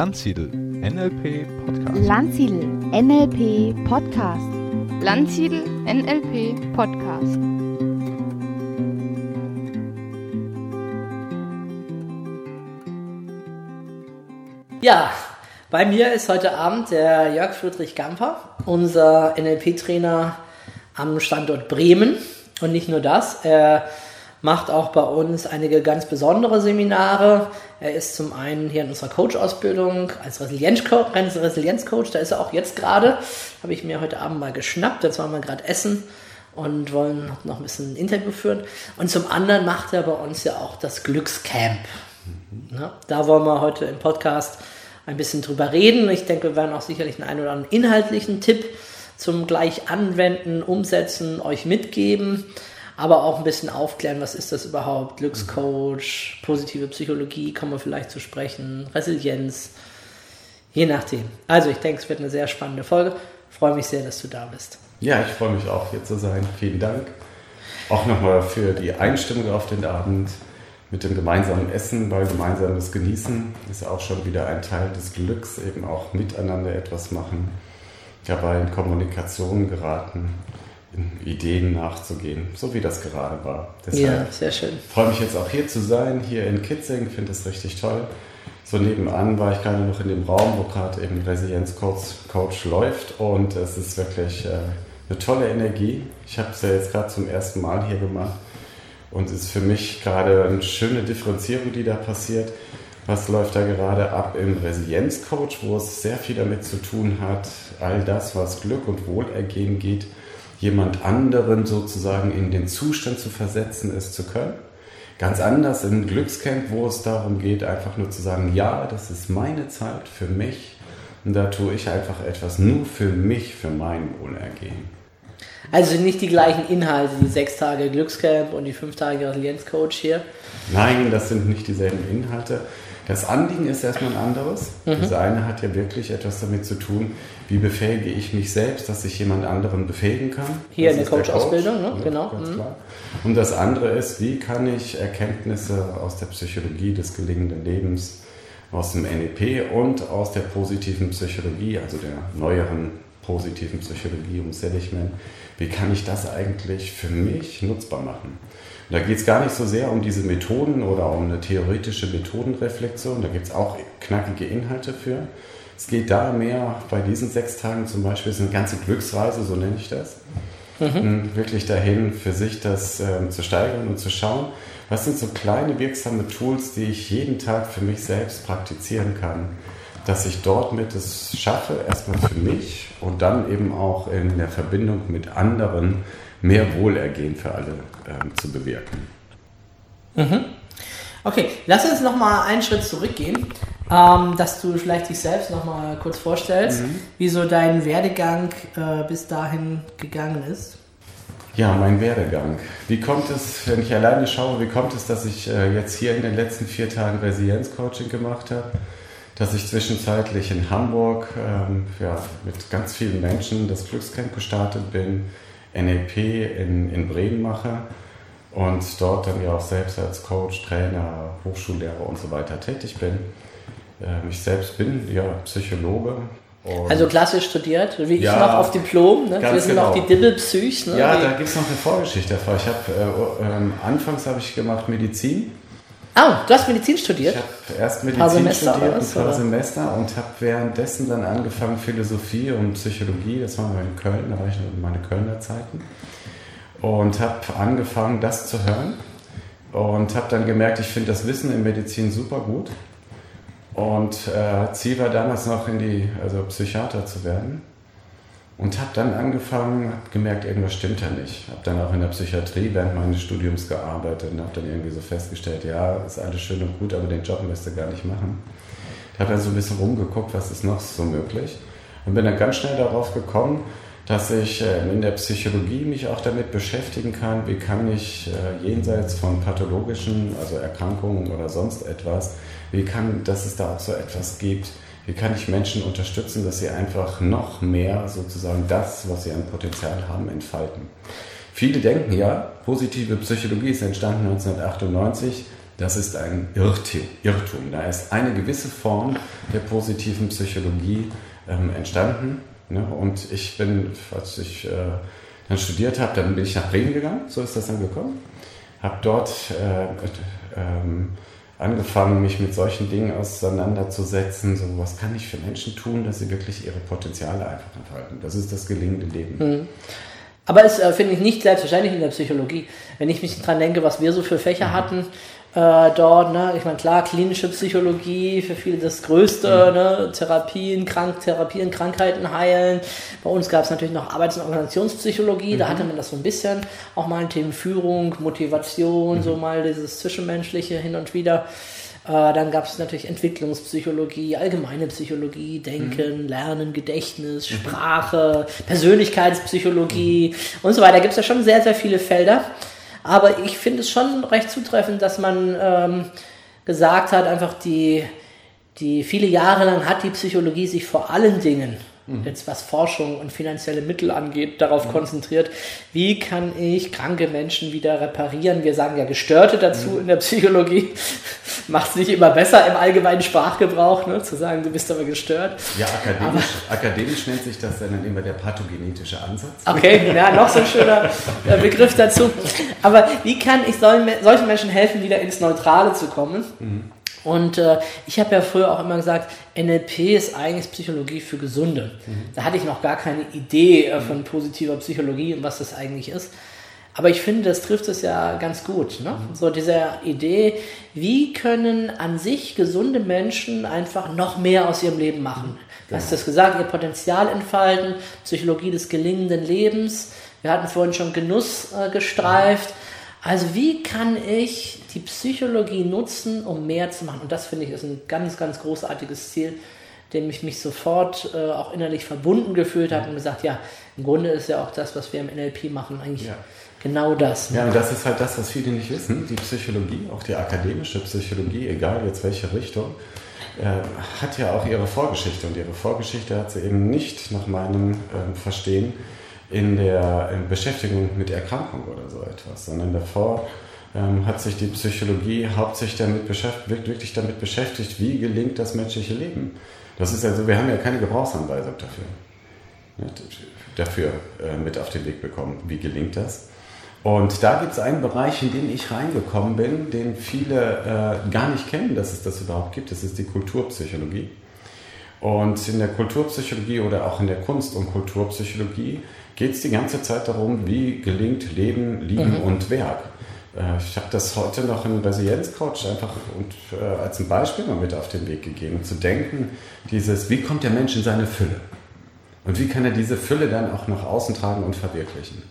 Landsiedel NLP Podcast. Landsiedel NLP Podcast. Landsiedel NLP Podcast. Ja, bei mir ist heute Abend der Jörg Friedrich Gamper, unser NLP-Trainer am Standort Bremen. Und nicht nur das, er macht auch bei uns einige ganz besondere Seminare. Er ist zum einen hier in unserer Coach-Ausbildung als Resilienzcoach, Resilienzcoach, da ist er auch jetzt gerade. Habe ich mir heute Abend mal geschnappt, jetzt waren wir gerade essen und wollen noch ein bisschen ein Interview führen. Und zum anderen macht er bei uns ja auch das Glückscamp. Na, da wollen wir heute im Podcast ein bisschen drüber reden. Ich denke, wir werden auch sicherlich einen, einen oder anderen inhaltlichen Tipp zum gleich anwenden, umsetzen, euch mitgeben aber auch ein bisschen aufklären, was ist das überhaupt, Glückscoach, positive Psychologie, kommen wir vielleicht zu sprechen, Resilienz, je nachdem. Also ich denke, es wird eine sehr spannende Folge. freue mich sehr, dass du da bist. Ja, ich freue mich auch hier zu sein. Vielen Dank. Auch nochmal für die Einstimmung auf den Abend mit dem gemeinsamen Essen, weil gemeinsames Genießen ist auch schon wieder ein Teil des Glücks, eben auch miteinander etwas machen, dabei in Kommunikation geraten Ideen nachzugehen, so wie das gerade war. Deshalb ja, sehr schön. freue mich jetzt auch hier zu sein, hier in Kitzing, finde es richtig toll. So nebenan war ich gerade noch in dem Raum, wo gerade eben Resilienz-Coach Coach läuft und es ist wirklich äh, eine tolle Energie. Ich habe es ja jetzt gerade zum ersten Mal hier gemacht und es ist für mich gerade eine schöne Differenzierung, die da passiert. Was läuft da gerade ab im Resilienz-Coach, wo es sehr viel damit zu tun hat, all das, was Glück und Wohlergehen geht, jemand anderen sozusagen in den Zustand zu versetzen, es zu können. Ganz anders im Glückscamp, wo es darum geht, einfach nur zu sagen, ja, das ist meine Zeit für mich und da tue ich einfach etwas nur für mich, für mein Wohlergehen. Also nicht die gleichen Inhalte, die sechs Tage Glückscamp und die fünf Tage Resilienzcoach hier? Nein, das sind nicht dieselben Inhalte. Das Anliegen ist erstmal ein anderes. Mhm. Das eine hat ja wirklich etwas damit zu tun, wie befähige ich mich selbst, dass ich jemand anderen befähigen kann. Hier das in der Coach-Ausbildung, Coach, ne? genau. Mhm. Und das andere ist, wie kann ich Erkenntnisse aus der Psychologie des gelingenden Lebens, aus dem NEP und aus der positiven Psychologie, also der neueren positiven Psychologie um Seligman, wie kann ich das eigentlich für mich nutzbar machen? Da geht es gar nicht so sehr um diese Methoden oder um eine theoretische Methodenreflexion, da gibt es auch knackige Inhalte für, es geht da mehr bei diesen sechs Tagen zum Beispiel, ist eine ganze Glücksreise, so nenne ich das. Mhm. Wirklich dahin, für sich das äh, zu steigern und zu schauen, was sind so kleine wirksame Tools, die ich jeden Tag für mich selbst praktizieren kann, dass ich dort mit es schaffe, erstmal für mich und dann eben auch in der Verbindung mit anderen mehr Wohlergehen für alle ähm, zu bewirken. Mhm. Okay, lass uns nochmal einen Schritt zurückgehen ähm, dass du vielleicht dich selbst noch mal kurz vorstellst, mhm. wie so dein Werdegang äh, bis dahin gegangen ist. Ja, mein Werdegang. Wie kommt es, wenn ich alleine schaue, wie kommt es, dass ich äh, jetzt hier in den letzten vier Tagen Resilienzcoaching gemacht habe? Dass ich zwischenzeitlich in Hamburg ähm, ja, mit ganz vielen Menschen das Glückscamp gestartet bin, NLP in, in Bremen mache und dort dann ja auch selbst als Coach, Trainer, Hochschullehrer und so weiter tätig bin. Ähm, ich selbst bin ja Psychologe. also klassisch studiert, wie ich noch auf Diplom. Ne? Wir sind genau. noch die Dibbelpsych. Ne? Ja, da gibt es noch eine Vorgeschichte davor. Ich habe äh, äh, anfangs habe ich gemacht Medizin. Oh, du hast Medizin studiert? Ich habe erst Medizin ein Semester, studiert, ein paar oder? Semester und habe währenddessen dann angefangen Philosophie und Psychologie. Das war in Köln, da war ich in meine Kölner Zeiten. Und habe angefangen, das zu hören. Und habe dann gemerkt, ich finde das Wissen in Medizin super gut und äh, Ziel war damals noch in die, also Psychiater zu werden. Und habe dann angefangen, habe gemerkt, irgendwas stimmt da nicht. Habe dann auch in der Psychiatrie während meines Studiums gearbeitet und habe dann irgendwie so festgestellt, ja, ist alles schön und gut, aber den Job müsst ihr gar nicht machen. Ich habe dann so ein bisschen rumgeguckt, was ist noch so möglich. Und bin dann ganz schnell darauf gekommen, dass ich äh, in der Psychologie mich auch damit beschäftigen kann, wie kann ich äh, jenseits von pathologischen, also Erkrankungen oder sonst etwas, wie kann, dass es da auch so etwas gibt, wie kann ich Menschen unterstützen, dass sie einfach noch mehr sozusagen das, was sie an Potenzial haben, entfalten. Viele denken ja, positive Psychologie ist entstanden 1998, Das ist ein Irrtum. Da ist eine gewisse Form der positiven Psychologie ähm, entstanden. Ne? Und ich bin, als ich äh, dann studiert habe, dann bin ich nach Bremen gegangen, so ist das dann gekommen. Habe dort äh, ähm, angefangen, mich mit solchen Dingen auseinanderzusetzen. So, was kann ich für Menschen tun, dass sie wirklich ihre Potenziale einfach entfalten? Das ist das gelingende Leben. Mhm. Aber es äh, finde ich nicht selbstverständlich in der Psychologie. Wenn ich mich daran denke, was wir so für Fächer mhm. hatten, äh, dort, ne? ich meine, klar, klinische Psychologie, für viele das Größte, mhm. ne? Therapien, Krank Therapien, Krankheiten heilen. Bei uns gab es natürlich noch Arbeits- und Organisationspsychologie, mhm. da hatte man das so ein bisschen, auch mal in Themen Führung, Motivation, mhm. so mal dieses Zwischenmenschliche hin und wieder. Äh, dann gab es natürlich Entwicklungspsychologie, allgemeine Psychologie, Denken, mhm. Lernen, Gedächtnis, mhm. Sprache, Persönlichkeitspsychologie mhm. und so weiter. Da gibt es ja schon sehr, sehr viele Felder. Aber ich finde es schon recht zutreffend, dass man ähm, gesagt hat, einfach die, die viele Jahre lang hat die Psychologie sich vor allen Dingen mhm. jetzt was Forschung und finanzielle Mittel angeht, darauf mhm. konzentriert, wie kann ich kranke Menschen wieder reparieren. Wir sagen ja Gestörte dazu mhm. in der Psychologie. Macht es nicht immer besser im allgemeinen Sprachgebrauch, ne, zu sagen, du bist aber gestört. Ja, akademisch, akademisch nennt sich das dann immer der pathogenetische Ansatz. Okay, ja, noch so ein schöner äh, Begriff dazu. Aber wie kann ich solchen Menschen helfen, wieder ins Neutrale zu kommen? Mhm. Und äh, ich habe ja früher auch immer gesagt, NLP ist eigentlich Psychologie für Gesunde. Mhm. Da hatte ich noch gar keine Idee äh, von positiver Psychologie und was das eigentlich ist. Aber ich finde, das trifft es ja ganz gut. Ne? Mhm. So diese Idee, wie können an sich gesunde Menschen einfach noch mehr aus ihrem Leben machen. Du hast das gesagt, ihr Potenzial entfalten, Psychologie des gelingenden Lebens. Wir hatten vorhin schon Genuss äh, gestreift. Also wie kann ich die Psychologie nutzen, um mehr zu machen? Und das finde ich ist ein ganz, ganz großartiges Ziel, dem ich mich sofort äh, auch innerlich verbunden gefühlt habe und gesagt, ja, im Grunde ist ja auch das, was wir im NLP machen, eigentlich ja. genau das. Ja, und das ist halt das, was viele nicht wissen. Die Psychologie, auch die akademische Psychologie, egal jetzt welche Richtung, äh, hat ja auch ihre Vorgeschichte. Und ihre Vorgeschichte hat sie eben nicht nach meinem äh, Verstehen in der in Beschäftigung mit Erkrankung oder so etwas, sondern davor ähm, hat sich die Psychologie hauptsächlich damit beschäftigt, wirklich damit beschäftigt, wie gelingt das menschliche Leben. Das ist also, wir haben ja keine Gebrauchsanweisung dafür, dafür äh, mit auf den Weg bekommen, wie gelingt das. Und da gibt es einen Bereich, in den ich reingekommen bin, den viele äh, gar nicht kennen, dass es das überhaupt gibt. Das ist die Kulturpsychologie. Und in der Kulturpsychologie oder auch in der Kunst- und Kulturpsychologie geht es die ganze Zeit darum, wie gelingt Leben, Lieben mhm. und Werk. Äh, ich habe das heute noch im Resilienzcoach einfach und, äh, als ein Beispiel mal mit auf den Weg gegeben, zu denken, dieses, wie kommt der Mensch in seine Fülle? Und wie kann er diese Fülle dann auch nach außen tragen und verwirklichen?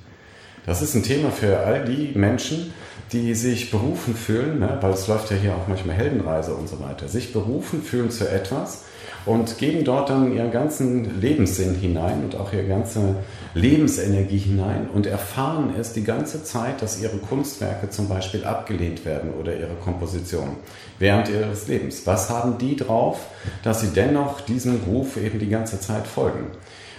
Das ist ein Thema für all die Menschen, die sich berufen fühlen, ne, weil es läuft ja hier auch manchmal Heldenreise und so weiter, sich berufen fühlen zu etwas, und geben dort dann ihren ganzen Lebenssinn hinein und auch ihre ganze Lebensenergie hinein und erfahren es die ganze Zeit, dass ihre Kunstwerke zum Beispiel abgelehnt werden oder ihre Komposition während ihres Lebens. Was haben die drauf, dass sie dennoch diesem Ruf eben die ganze Zeit folgen?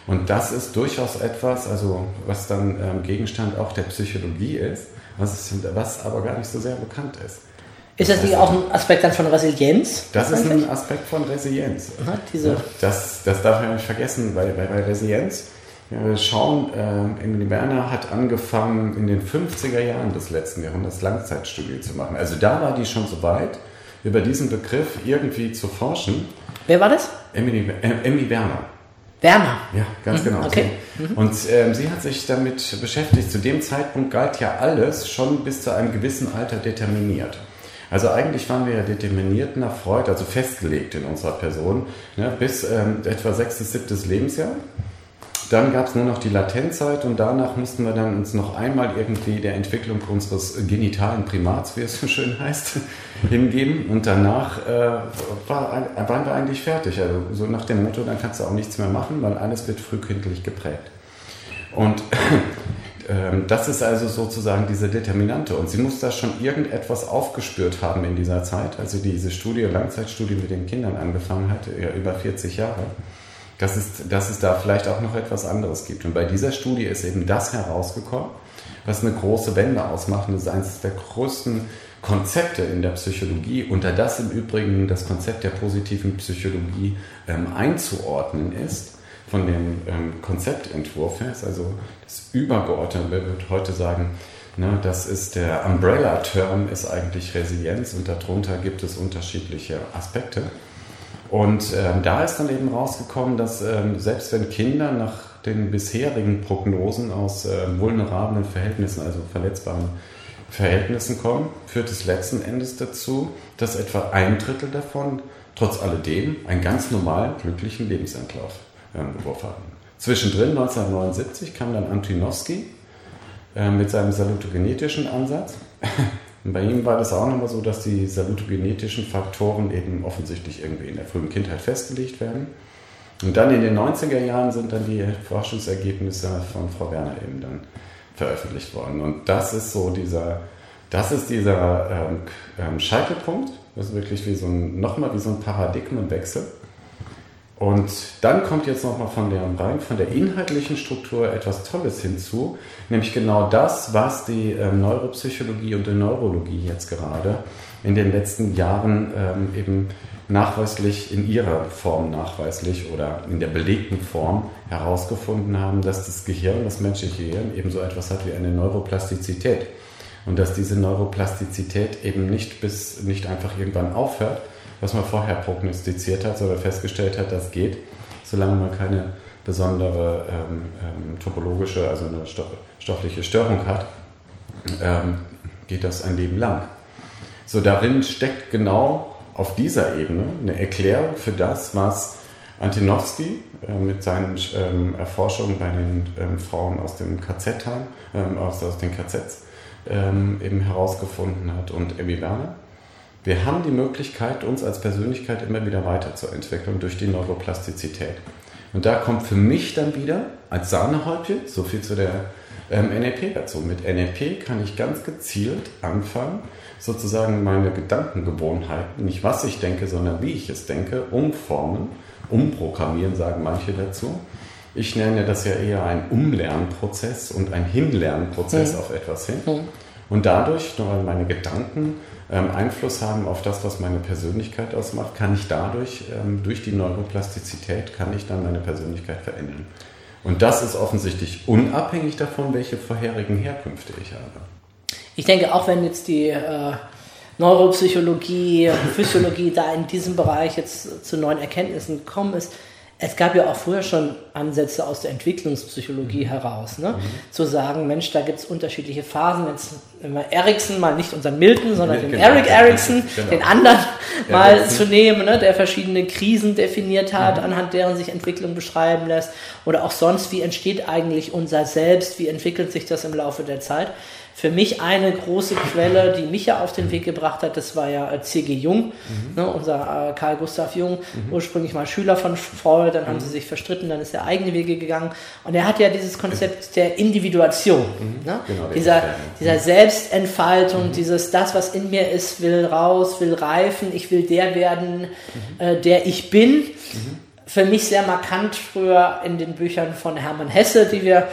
Und das ist durchaus etwas, also was dann ähm, Gegenstand auch der Psychologie ist, was, ist, was aber gar nicht so sehr bekannt ist. Ist das nicht auch ein Aspekt dann von Resilienz? Das ist ein Aspekt von Resilienz. Aha, diese das, das darf man nicht vergessen, weil bei, Resilienz, ja, wir schauen, äh, Emily Werner hat angefangen in den 50er Jahren des letzten Jahrhunderts Langzeitstudien zu machen. Also da war die schon so weit, über diesen Begriff irgendwie zu forschen. Wer war das? Emily, äh, Emily Werner. Werner. Ja, ganz mhm. genau. Okay. Mhm. Und ähm, sie hat sich damit beschäftigt. Zu dem Zeitpunkt galt ja alles schon bis zu einem gewissen Alter determiniert. Also eigentlich waren wir ja determiniert nach Freud, also festgelegt in unserer Person, ne, bis ähm, etwa sechstes, siebtes Lebensjahr. Dann gab es nur noch die Latenzzeit und danach mussten wir dann uns noch einmal irgendwie der Entwicklung unseres genitalen Primats, wie es so schön heißt, hingeben. Und danach äh, war, waren wir eigentlich fertig. Also so nach dem Motto, dann kannst du auch nichts mehr machen, weil alles wird frühkindlich geprägt. Und das ist also sozusagen diese Determinante. Und sie muss da schon irgendetwas aufgespürt haben in dieser Zeit, also diese Studie, Langzeitstudie mit den Kindern angefangen hat, ja über 40 Jahre, dass es, dass es da vielleicht auch noch etwas anderes gibt. Und bei dieser Studie ist eben das herausgekommen, was eine große Wende ausmacht. Und das ist eines der größten Konzepte in der Psychologie, unter das im Übrigen das Konzept der positiven Psychologie ähm, einzuordnen ist, von dem ähm, Konzeptentwurf her, ist also das Übergeordnete, würde heute sagen, ne, das ist der Umbrella-Term, ist eigentlich Resilienz und darunter gibt es unterschiedliche Aspekte. Und ähm, da ist dann eben rausgekommen, dass ähm, selbst wenn Kinder nach den bisherigen Prognosen aus äh, vulnerablen Verhältnissen, also verletzbaren Verhältnissen kommen, führt es letzten Endes dazu, dass etwa ein Drittel davon trotz alledem einen ganz normalen, glücklichen Lebensentlauf Entwurf hatten. Zwischendrin 1979 kam dann Antonowski äh, mit seinem salutogenetischen Ansatz. Und bei ihm war das auch nochmal so, dass die salutogenetischen Faktoren eben offensichtlich irgendwie in der frühen Kindheit festgelegt werden. Und dann in den 90er Jahren sind dann die Forschungsergebnisse von Frau Werner eben dann veröffentlicht worden. Und das ist so dieser, das ist dieser ähm, ähm Scheitelpunkt. Das ist wirklich wie so ein, nochmal wie so ein Paradigmenwechsel. Und dann kommt jetzt nochmal von der rein, von der inhaltlichen Struktur etwas Tolles hinzu, nämlich genau das, was die ähm, Neuropsychologie und die Neurologie jetzt gerade in den letzten Jahren ähm, eben nachweislich in ihrer Form nachweislich oder in der belegten Form herausgefunden haben, dass das Gehirn, das menschliche Gehirn eben so etwas hat wie eine Neuroplastizität. Und dass diese Neuroplastizität eben nicht bis nicht einfach irgendwann aufhört, was man vorher prognostiziert hat oder festgestellt hat, das geht, solange man keine besondere ähm, ähm, topologische, also eine stoffliche Störung hat, ähm, geht das ein Leben lang. So darin steckt genau auf dieser Ebene eine Erklärung für das, was Antinowski äh, mit seinen ähm, Erforschungen bei den ähm, Frauen aus dem KZ, ähm, aus, aus den KZs ähm, eben herausgefunden hat und Emmy Werner. Wir haben die Möglichkeit, uns als Persönlichkeit immer wieder weiterzuentwickeln durch die Neuroplastizität. Und da kommt für mich dann wieder als Sahnehäubchen, so viel zu der ähm, NLP dazu. Mit NLP kann ich ganz gezielt anfangen, sozusagen meine Gedankengewohnheiten, nicht was ich denke, sondern wie ich es denke, umformen, umprogrammieren, sagen manche dazu. Ich nenne das ja eher ein Umlernprozess und ein Hinlernprozess mhm. auf etwas hin. Mhm. Und dadurch, weil meine Gedanken ähm, Einfluss haben auf das, was meine Persönlichkeit ausmacht, kann ich dadurch, ähm, durch die Neuroplastizität, kann ich dann meine Persönlichkeit verändern. Und das ist offensichtlich unabhängig davon, welche vorherigen Herkünfte ich habe. Ich denke, auch wenn jetzt die äh, Neuropsychologie, Physiologie da in diesem Bereich jetzt zu neuen Erkenntnissen gekommen ist, es gab ja auch früher schon Ansätze aus der Entwicklungspsychologie heraus, ne? Mhm. zu sagen, Mensch, da gibt es unterschiedliche Phasen. Jetzt immer Ericsson, mal nicht unseren Milton, sondern ja, den genau. Eric Ericsson, genau. den anderen ja, mal zu nehmen, ne? der verschiedene Krisen definiert hat, mhm. anhand deren sich Entwicklung beschreiben lässt. Oder auch sonst, wie entsteht eigentlich unser Selbst, wie entwickelt sich das im Laufe der Zeit für mich eine große Quelle, die mich ja auf den Weg gebracht hat, das war ja äh, C.G. Jung, mhm. ne, unser äh, Karl Gustav Jung, mhm. ursprünglich mal Schüler von Freud, dann mhm. haben sie sich verstritten, dann ist er eigene Wege gegangen. Und er hat ja dieses Konzept der Individuation, mhm. ne? genau, dieser, dieser mhm. Selbstentfaltung, mhm. dieses, das, was in mir ist, will raus, will reifen, ich will der werden, äh, der ich bin. Für mich sehr markant früher in den Büchern von Hermann Hesse, die wir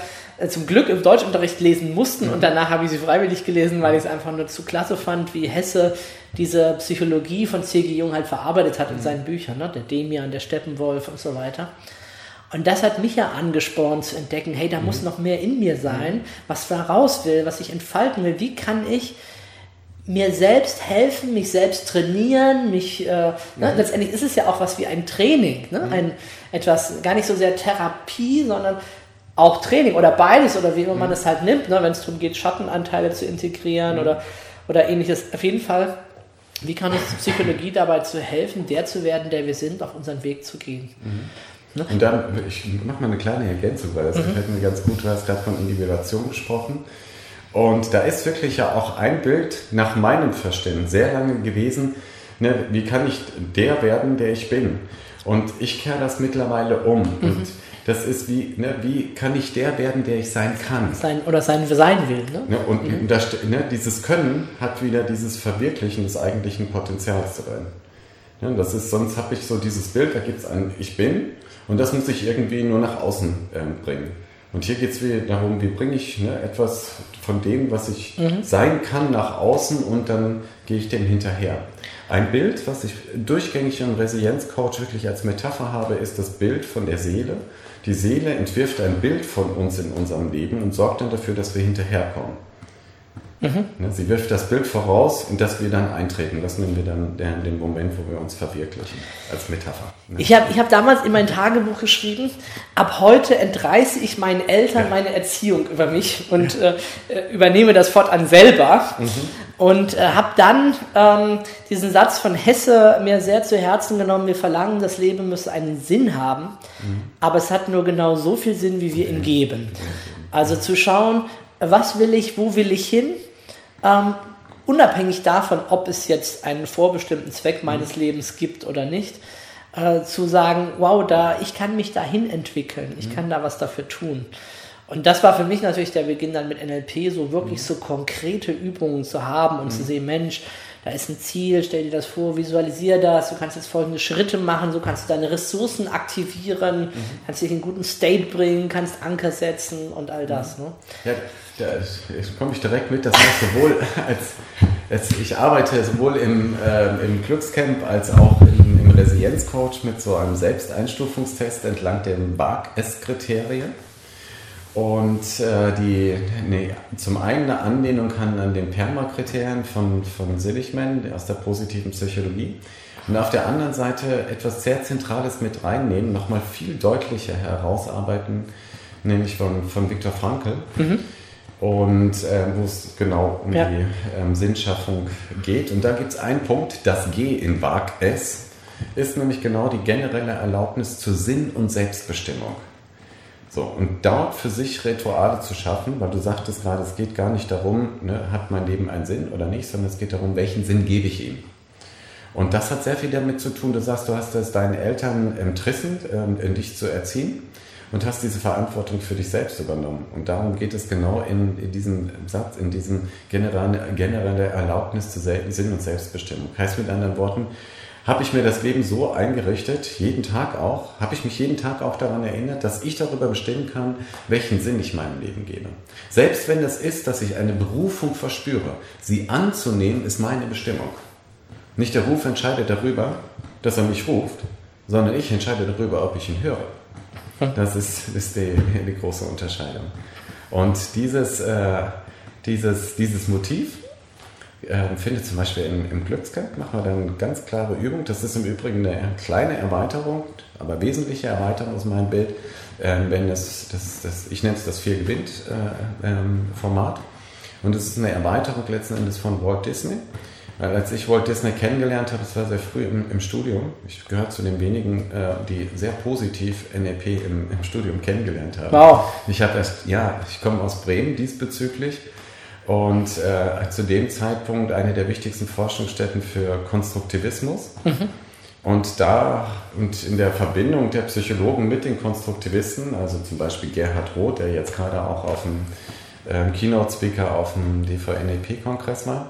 zum Glück im Deutschunterricht lesen mussten und danach habe ich sie freiwillig gelesen, weil ich es einfach nur zu klasse fand, wie Hesse diese Psychologie von C.G. Jung halt verarbeitet hat in mhm. seinen Büchern, ne? der Demian, der Steppenwolf und so weiter. Und das hat mich ja angespornt zu entdecken, hey, da mhm. muss noch mehr in mir sein, was da raus will, was ich entfalten will. Wie kann ich mir selbst helfen, mich selbst trainieren, mich, äh, ne? letztendlich ist es ja auch was wie ein Training, ne? ein, etwas, gar nicht so sehr Therapie, sondern auch Training oder beides oder wie immer man es halt nimmt, ne, wenn es darum geht, Schattenanteile zu integrieren mhm. oder, oder ähnliches. Auf jeden Fall, wie kann uns Psychologie dabei zu helfen, der zu werden, der wir sind, auf unseren Weg zu gehen? Mhm. Ne? Und dann, ich mache mal eine kleine Ergänzung, weil das mhm. gefällt mir ganz gut. Du hast gerade von Individuation gesprochen. Und da ist wirklich ja auch ein Bild nach meinem Verständnis sehr lange gewesen, ne, wie kann ich der werden, der ich bin? Und ich kehre das mittlerweile um. Mhm. Und das ist wie, ne, wie kann ich der werden, der ich sein kann? Sein, oder sein, sein will. Ne? ne und mhm. das, ne, dieses Können hat wieder dieses Verwirklichen des eigentlichen Potenzials drin. Ja, das ist, sonst habe ich so dieses Bild, da gibt es ein Ich bin und das muss ich irgendwie nur nach außen ähm, bringen. Und hier geht es wieder darum, wie bringe ich ne, etwas von dem, was ich mhm. sein kann, nach außen und dann gehe ich dem hinterher. Ein Bild, was ich durchgängig im Resilienzcoach wirklich als Metapher habe, ist das Bild von der Seele. Die Seele entwirft ein Bild von uns in unserem Leben und sorgt dann dafür, dass wir hinterherkommen. Mhm. Ne, sie wirft das Bild voraus, in das wir dann eintreten. Das nennen wir dann den Moment, wo wir uns verwirklichen, als Metapher. Ne? Ich habe ich hab damals in mein Tagebuch geschrieben, ab heute entreiße ich meinen Eltern ja. meine Erziehung über mich und äh, äh, übernehme das fortan selber. Mhm. Und äh, habe dann ähm, diesen Satz von Hesse mir sehr zu Herzen genommen, wir verlangen, das Leben müsse einen Sinn haben, mhm. aber es hat nur genau so viel Sinn, wie wir ihn geben. Also zu schauen, was will ich, wo will ich hin ähm, unabhängig davon, ob es jetzt einen vorbestimmten Zweck meines mhm. Lebens gibt oder nicht, äh, zu sagen, wow, da, ich kann mich dahin entwickeln, ich mhm. kann da was dafür tun. Und das war für mich natürlich der Beginn dann mit NLP, so wirklich mhm. so konkrete Übungen zu haben und mhm. zu sehen, Mensch, da ist ein Ziel, stell dir das vor, visualisiere das, du kannst jetzt folgende Schritte machen, so kannst du deine Ressourcen aktivieren, mhm. kannst dich in einen guten State bringen, kannst Anker setzen und all das. Mhm. Ne? Ja, da komme ich direkt mit, das heißt sowohl als, als ich arbeite sowohl im, äh, im Glückscamp als auch im, im Resilienzcoach mit so einem Selbsteinstufungstest entlang dem BARC-S-Kriterien. Und äh, die, nee, zum einen eine Anlehnung an, an den PERMA-Kriterien von, von Seligman aus der positiven Psychologie. Und auf der anderen Seite etwas sehr Zentrales mit reinnehmen, nochmal viel deutlicher herausarbeiten, nämlich von, von Viktor Frankl. Mhm. Und äh, wo es genau um ja. die ähm, Sinnschaffung geht. Und da gibt es einen Punkt, das G in WAG S ist nämlich genau die generelle Erlaubnis zur Sinn- und Selbstbestimmung. So, und dort für sich Rituale zu schaffen, weil du sagtest gerade, es geht gar nicht darum, ne, hat mein Leben einen Sinn oder nicht, sondern es geht darum, welchen Sinn gebe ich ihm. Und das hat sehr viel damit zu tun, du sagst, du hast es deinen Eltern entrissen, ähm, dich zu erziehen und hast diese Verantwortung für dich selbst übernommen. Und darum geht es genau in, in diesem Satz, in diesem generelle, generelle Erlaubnis zu Sinn und Selbstbestimmung. Heißt mit anderen Worten, habe ich mir das Leben so eingerichtet, jeden Tag auch, habe ich mich jeden Tag auch daran erinnert, dass ich darüber bestimmen kann, welchen Sinn ich meinem Leben gebe. Selbst wenn das ist, dass ich eine Berufung verspüre, sie anzunehmen, ist meine Bestimmung. Nicht der Ruf entscheidet darüber, dass er mich ruft, sondern ich entscheide darüber, ob ich ihn höre. Das ist, ist die, die große Unterscheidung. Und dieses, äh, dieses, dieses Motiv, ähm, findet zum Beispiel im, im Glückscamp, machen wir dann eine ganz klare Übung. Das ist im Übrigen eine kleine Erweiterung, aber wesentliche Erweiterung aus meinem Bild, ähm, wenn das, das, das, ich nenne es das Vier gewinnt äh, ähm, Format. Und es ist eine Erweiterung letzten Endes von Walt Disney. Weil als ich Walt Disney kennengelernt habe, das war sehr früh im, im Studium, ich gehöre zu den wenigen, äh, die sehr positiv NLP im, im Studium kennengelernt haben. Wow. Ich habe erst, ja, ich komme aus Bremen diesbezüglich und äh, zu dem Zeitpunkt eine der wichtigsten Forschungsstätten für Konstruktivismus. Mhm. Und da und in der Verbindung der Psychologen mit den Konstruktivisten, also zum Beispiel Gerhard Roth, der jetzt gerade auch auf dem ähm, Keynote-Speaker auf dem DVNEP-Kongress war,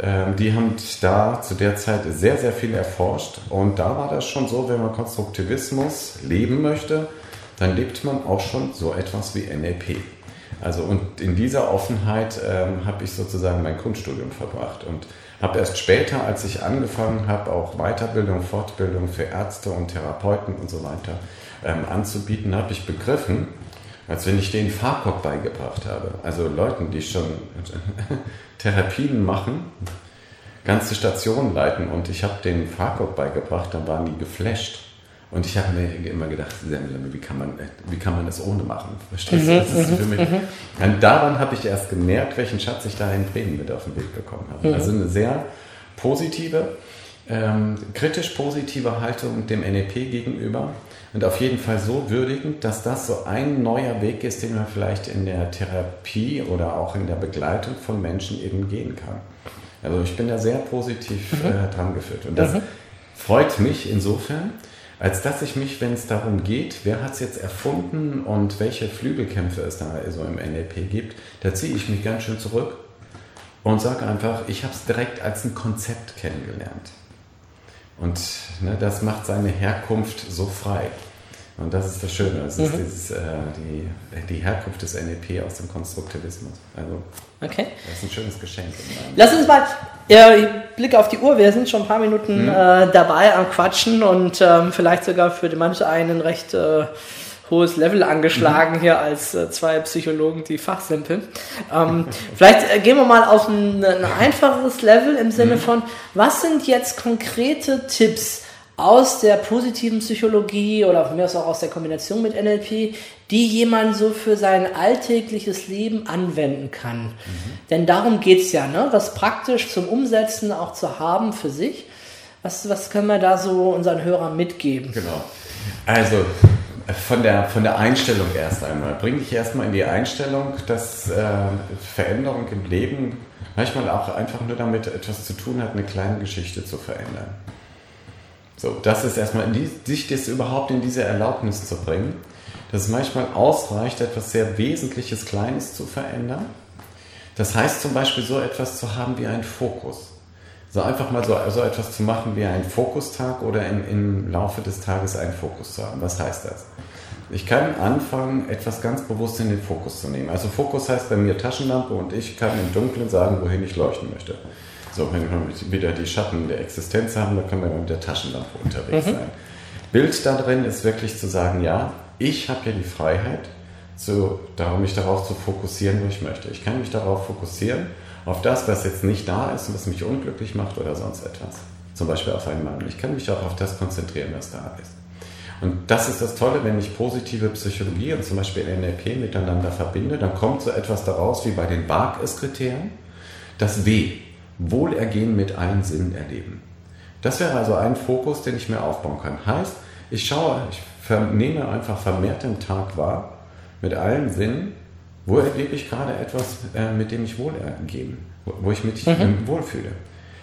ähm, die haben da zu der Zeit sehr, sehr viel erforscht. Und da war das schon so, wenn man Konstruktivismus leben möchte, dann lebt man auch schon so etwas wie NLP. Also und in dieser Offenheit ähm, habe ich sozusagen mein Kunststudium verbracht und habe erst später, als ich angefangen habe, auch Weiterbildung, Fortbildung für Ärzte und Therapeuten und so weiter ähm, anzubieten, habe ich begriffen, als wenn ich denen Farkok beigebracht habe. Also Leuten, die schon Therapien machen, ganze Stationen leiten und ich habe denen Farkok beigebracht, dann waren die geflasht. Und ich habe mir immer gedacht, wie kann man, wie kann man das ohne machen? Verstehst du? Mhm, das ist für mich. Mhm. Und daran habe ich erst gemerkt, welchen Schatz ich da in Bremen mit auf den Weg bekommen habe. Mhm. Also eine sehr positive, ähm, kritisch positive Haltung dem NEP gegenüber und auf jeden Fall so würdigend, dass das so ein neuer Weg ist, den man vielleicht in der Therapie oder auch in der Begleitung von Menschen eben gehen kann. Also ich bin da sehr positiv mhm. äh, dran geführt und das mhm. freut mich insofern, als dass ich mich, wenn es darum geht, wer hat es jetzt erfunden und welche Flügelkämpfe es da so im NLP gibt, da ziehe ich mich ganz schön zurück und sage einfach, ich habe es direkt als ein Konzept kennengelernt. Und ne, das macht seine Herkunft so frei. Und das ist das Schöne. Das ist mhm. dieses, äh, die, die Herkunft des NLP aus dem Konstruktivismus. Also, okay. das ist ein schönes Geschenk. Lass uns mal, ja, ich blicke auf die Uhr, wir sind schon ein paar Minuten mhm. äh, dabei am Quatschen und ähm, vielleicht sogar für manche einen recht äh, hohes Level angeschlagen mhm. hier als äh, zwei Psychologen, die fachsimpeln. Ähm, vielleicht äh, gehen wir mal auf ein, ein einfacheres Level im Sinne mhm. von, was sind jetzt konkrete Tipps, aus der positiven Psychologie oder von mir aus auch aus der Kombination mit NLP, die jemand so für sein alltägliches Leben anwenden kann. Mhm. Denn darum geht's ja, ne? was praktisch zum Umsetzen auch zu haben für sich. Was, was können wir da so unseren Hörern mitgeben? Genau. Also von der, von der Einstellung erst einmal. Bring dich erstmal in die Einstellung, dass äh, Veränderung im Leben manchmal auch einfach nur damit etwas zu tun hat, eine kleine Geschichte zu verändern. So, das ist erstmal, die, sich das überhaupt in diese Erlaubnis zu bringen, dass es manchmal ausreicht, etwas sehr Wesentliches, Kleines zu verändern. Das heißt zum Beispiel so etwas zu haben wie einen Fokus. So einfach mal so, so etwas zu machen wie einen Fokustag oder im, im Laufe des Tages einen Fokus zu haben. Was heißt das? Ich kann anfangen, etwas ganz bewusst in den Fokus zu nehmen. Also Fokus heißt bei mir Taschenlampe und ich kann im Dunkeln sagen, wohin ich leuchten möchte. So, wenn wir wieder die Schatten der Existenz haben, dann können wir mit der Taschenlampe unterwegs mhm. sein. Bild da drin ist wirklich zu sagen, ja, ich habe ja die Freiheit, so, darum mich darauf zu fokussieren, wo ich möchte. Ich kann mich darauf fokussieren, auf das, was jetzt nicht da ist und was mich unglücklich macht oder sonst etwas. Zum Beispiel auf einen Mann. Ich kann mich auch auf das konzentrieren, was da ist. Und das ist das Tolle, wenn ich positive Psychologie und zum Beispiel NLP miteinander verbinde, dann kommt so etwas daraus wie bei den Barkes-Kriterien, das W. Wohlergehen mit allen Sinnen erleben. Das wäre also ein Fokus, den ich mir aufbauen kann. Heißt, ich schaue, ich nehme einfach vermehrt im Tag wahr, mit allen Sinnen, wo erlebe ich gerade etwas, äh, mit dem ich Wohlergehen, wo ich mich mhm. wohlfühle.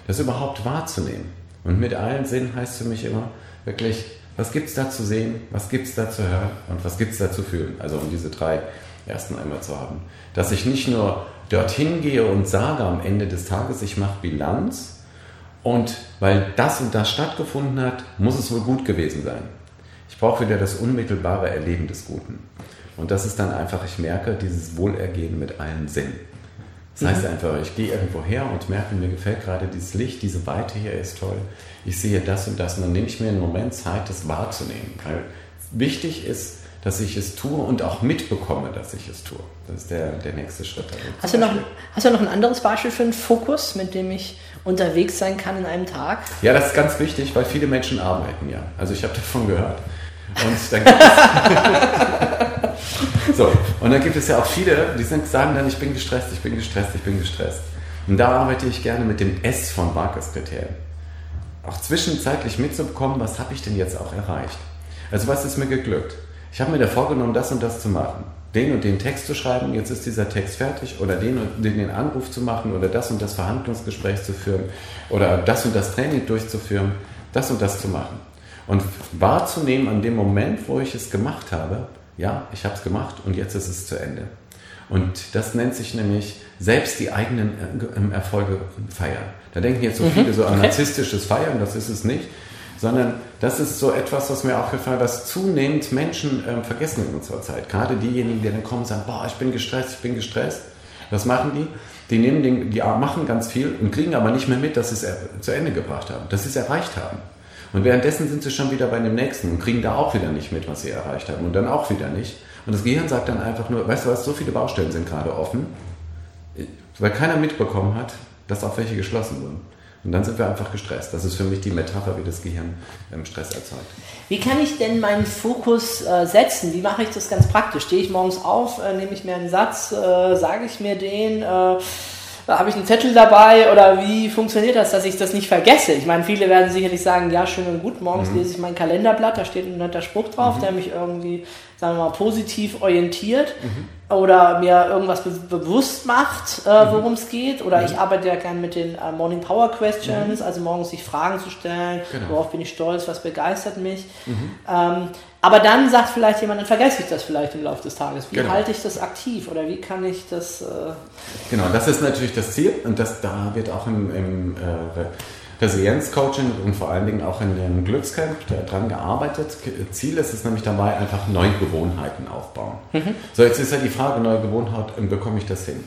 Das überhaupt wahrzunehmen. Und mit allen Sinnen heißt für mich immer wirklich, was gibt es da zu sehen, was gibt es da zu hören und was gibt es da zu fühlen. Also um diese drei ersten einmal zu haben. Dass ich nicht nur dorthin gehe und sage am Ende des Tages, ich mache Bilanz und weil das und das stattgefunden hat, muss es wohl gut gewesen sein. Ich brauche wieder das unmittelbare Erleben des Guten. Und das ist dann einfach, ich merke dieses Wohlergehen mit allen Sinnen. Das heißt mhm. einfach, ich gehe irgendwo her und merke, mir gefällt gerade dieses Licht, diese Weite hier ist toll. Ich sehe das und das und dann nehme ich mir einen Moment Zeit, das wahrzunehmen. Weil wichtig ist, dass ich es tue und auch mitbekomme, dass ich es tue. Das ist der, der nächste Schritt. Hast du, noch, hast du noch ein anderes Beispiel für einen Fokus, mit dem ich unterwegs sein kann in einem Tag? Ja, das ist ganz wichtig, weil viele Menschen arbeiten ja. Also ich habe davon gehört. Und dann gibt es so, und dann gibt es ja auch viele, die sind, sagen dann, ich bin gestresst, ich bin gestresst, ich bin gestresst. Und da arbeite ich gerne mit dem S von Barkers Kriterien. Auch zwischenzeitlich mitzubekommen, was habe ich denn jetzt auch erreicht. Also was ist mir geglückt? Ich habe mir da vorgenommen, das und das zu machen. Den und den Text zu schreiben, jetzt ist dieser Text fertig, oder den und den, den Anruf zu machen, oder das und das Verhandlungsgespräch zu führen, oder das und das Training durchzuführen, das und das zu machen. Und wahrzunehmen an dem Moment, wo ich es gemacht habe, ja, ich habe es gemacht und jetzt ist es zu Ende. Und das nennt sich nämlich selbst die eigenen äh, Erfolge feiern. Da denken jetzt so mhm. viele so an narzisstisches Feiern, das ist es nicht, sondern das ist so etwas, was mir auch gefallen was zunehmend Menschen ähm, vergessen in unserer Zeit. Gerade diejenigen, die dann kommen und sagen, boah, ich bin gestresst, ich bin gestresst. Was machen die? Die, nehmen den, die machen ganz viel und kriegen aber nicht mehr mit, dass sie es zu Ende gebracht haben, dass sie es erreicht haben. Und währenddessen sind sie schon wieder bei dem nächsten und kriegen da auch wieder nicht mit, was sie erreicht haben und dann auch wieder nicht. Und das Gehirn sagt dann einfach nur, weißt du was, so viele Baustellen sind gerade offen, weil keiner mitbekommen hat, dass auch welche geschlossen wurden. Und dann sind wir einfach gestresst. Das ist für mich die Metapher, wie das Gehirn ähm, Stress erzeugt. Wie kann ich denn meinen Fokus äh, setzen? Wie mache ich das ganz praktisch? Stehe ich morgens auf, äh, nehme ich mir einen Satz, äh, sage ich mir den, habe ich einen Zettel dabei oder wie funktioniert das, dass ich das nicht vergesse? Ich meine, viele werden sicherlich sagen, ja, schön und gut, morgens mhm. lese ich mein Kalenderblatt, da steht ein netter Spruch drauf, mhm. der mich irgendwie, sagen wir mal, positiv orientiert. Mhm oder mir irgendwas be bewusst macht, äh, worum es geht. Oder mhm. ich arbeite ja gerne mit den äh, Morning Power Questions, mhm. also morgens sich Fragen zu stellen, genau. worauf bin ich stolz, was begeistert mich. Mhm. Ähm, aber dann sagt vielleicht jemand, dann vergesse ich das vielleicht im Laufe des Tages. Wie genau. halte ich das aktiv oder wie kann ich das... Äh genau, das ist natürlich das Ziel und das, da wird auch im, im äh, Resilienzcoaching und vor allen Dingen auch in dem Glückscamp daran gearbeitet. Ziel ist es nämlich dabei, einfach neue Gewohnheiten aufbauen. Mhm. So, jetzt ist ja die Frage, neue Gewohnheiten, bekomme ich das hin?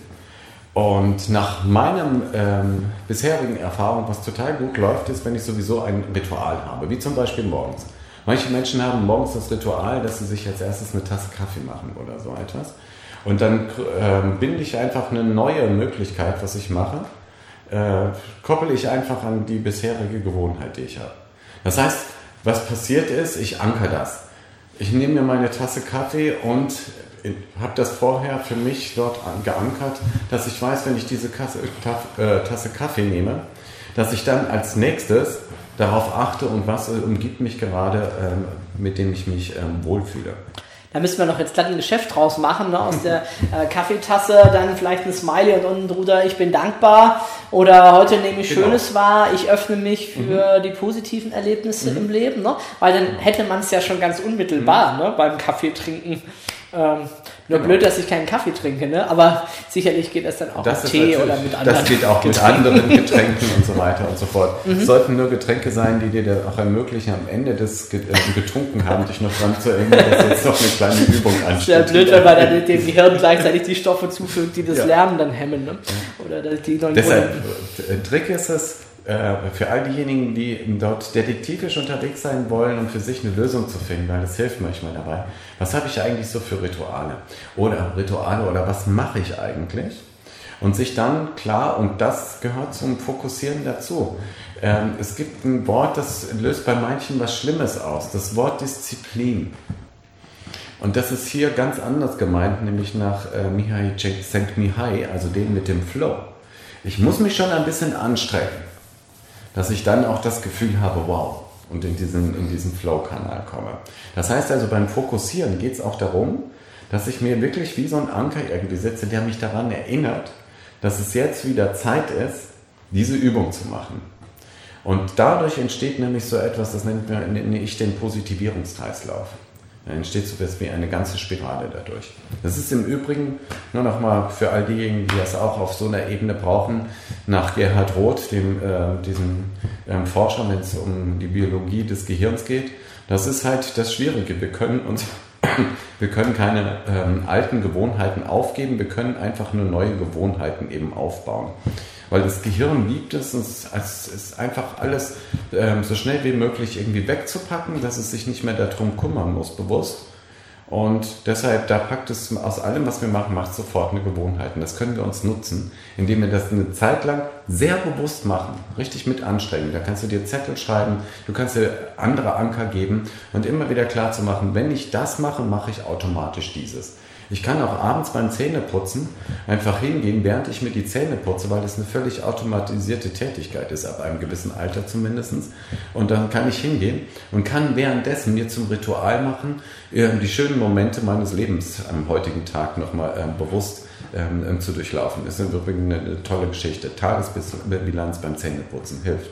Und nach meinem ähm, bisherigen Erfahrung, was total gut läuft, ist, wenn ich sowieso ein Ritual habe, wie zum Beispiel morgens. Manche Menschen haben morgens das Ritual, dass sie sich als erstes eine Tasse Kaffee machen oder so etwas. Und dann äh, binde ich einfach eine neue Möglichkeit, was ich mache, äh, koppel ich einfach an die bisherige Gewohnheit, die ich habe. Das heißt, was passiert ist, ich anker das. Ich nehme mir meine Tasse Kaffee und habe das vorher für mich dort geankert, dass ich weiß, wenn ich diese Kasse, äh, Tasse Kaffee nehme, dass ich dann als nächstes darauf achte und was umgibt mich gerade, ähm, mit dem ich mich ähm, wohlfühle. Da müssen wir noch jetzt glatt ein Geschäft draus machen, ne? aus der äh, Kaffeetasse dann vielleicht ein Smiley und unten drunter, ich bin dankbar oder heute nehme ich genau. Schönes wahr, ich öffne mich für mhm. die positiven Erlebnisse mhm. im Leben, ne? weil dann hätte man es ja schon ganz unmittelbar mhm. ne? beim Kaffee trinken. Ähm, nur genau. blöd, dass ich keinen Kaffee trinke, ne? aber sicherlich geht das dann auch das mit Tee oder mit anderen Das geht auch Getränken. mit anderen Getränken und so weiter und so fort. Mhm. Es sollten nur Getränke sein, die dir auch ermöglichen, am Ende des äh, getrunken haben, dich noch dran zu erinnern, dass jetzt noch eine kleine Übung ansteht. Sehr blöd, wenn man dann dem Gehirn gleichzeitig die Stoffe zufügt, die das ja. Lernen dann hemmen. Ne? Oder die Deshalb, äh, Trick ist es, äh, für all diejenigen, die dort detektivisch unterwegs sein wollen, um für sich eine Lösung zu finden, weil das hilft manchmal dabei. Was habe ich eigentlich so für Rituale? Oder Rituale oder was mache ich eigentlich? Und sich dann klar, und das gehört zum Fokussieren dazu. Ähm, es gibt ein Wort, das löst bei manchen was Schlimmes aus. Das Wort Disziplin. Und das ist hier ganz anders gemeint, nämlich nach äh, Mihai also dem mit dem Flow. Ich muss mich schon ein bisschen anstrengen dass ich dann auch das Gefühl habe, wow, und in diesen, in diesen Flow-Kanal komme. Das heißt also, beim Fokussieren geht es auch darum, dass ich mir wirklich wie so ein Anker irgendwie setze, der mich daran erinnert, dass es jetzt wieder Zeit ist, diese Übung zu machen. Und dadurch entsteht nämlich so etwas, das nenne ich den Positivierungskreislauf. Da entsteht so etwas wie eine ganze Spirale dadurch. Das ist im Übrigen, nur nochmal für all diejenigen, die das auch auf so einer Ebene brauchen, nach Gerhard Roth, dem, äh, diesem ähm, Forscher, wenn es um die Biologie des Gehirns geht. Das ist halt das Schwierige. Wir können uns wir können keine ähm, alten Gewohnheiten aufgeben, wir können einfach nur neue Gewohnheiten eben aufbauen. Weil das Gehirn liebt es, es ist einfach alles ähm, so schnell wie möglich irgendwie wegzupacken, dass es sich nicht mehr darum kümmern muss, bewusst. Und deshalb, da packt es aus allem, was wir machen, macht sofort eine Gewohnheit. Und das können wir uns nutzen, indem wir das eine Zeit lang sehr bewusst machen, richtig mit anstrengen. Da kannst du dir Zettel schreiben, du kannst dir andere Anker geben und immer wieder klar zu machen, wenn ich das mache, mache ich automatisch dieses. Ich kann auch abends beim Zähneputzen einfach hingehen, während ich mir die Zähne putze, weil das eine völlig automatisierte Tätigkeit ist, ab einem gewissen Alter zumindest. Und dann kann ich hingehen und kann währenddessen mir zum Ritual machen, ähm, die schönen Momente meines Lebens am heutigen Tag nochmal ähm, bewusst ähm, zu durchlaufen. Das ist übrigens eine tolle Geschichte. Tagesbilanz beim Zähneputzen hilft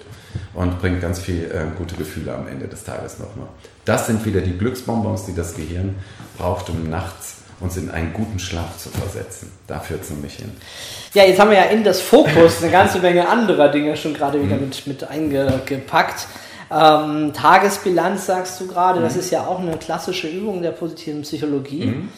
und bringt ganz viel gute Gefühle am Ende des Tages nochmal. Das sind wieder die Glücksbonbons, die das Gehirn braucht, um nachts uns in einen guten Schlaf zu versetzen. Da führt es nämlich hin. Ja, jetzt haben wir ja in das Fokus eine ganze Menge anderer Dinge schon gerade wieder mhm. mit, mit eingepackt. Ähm, Tagesbilanz sagst du gerade, mhm. das ist ja auch eine klassische Übung der positiven Psychologie. Mhm.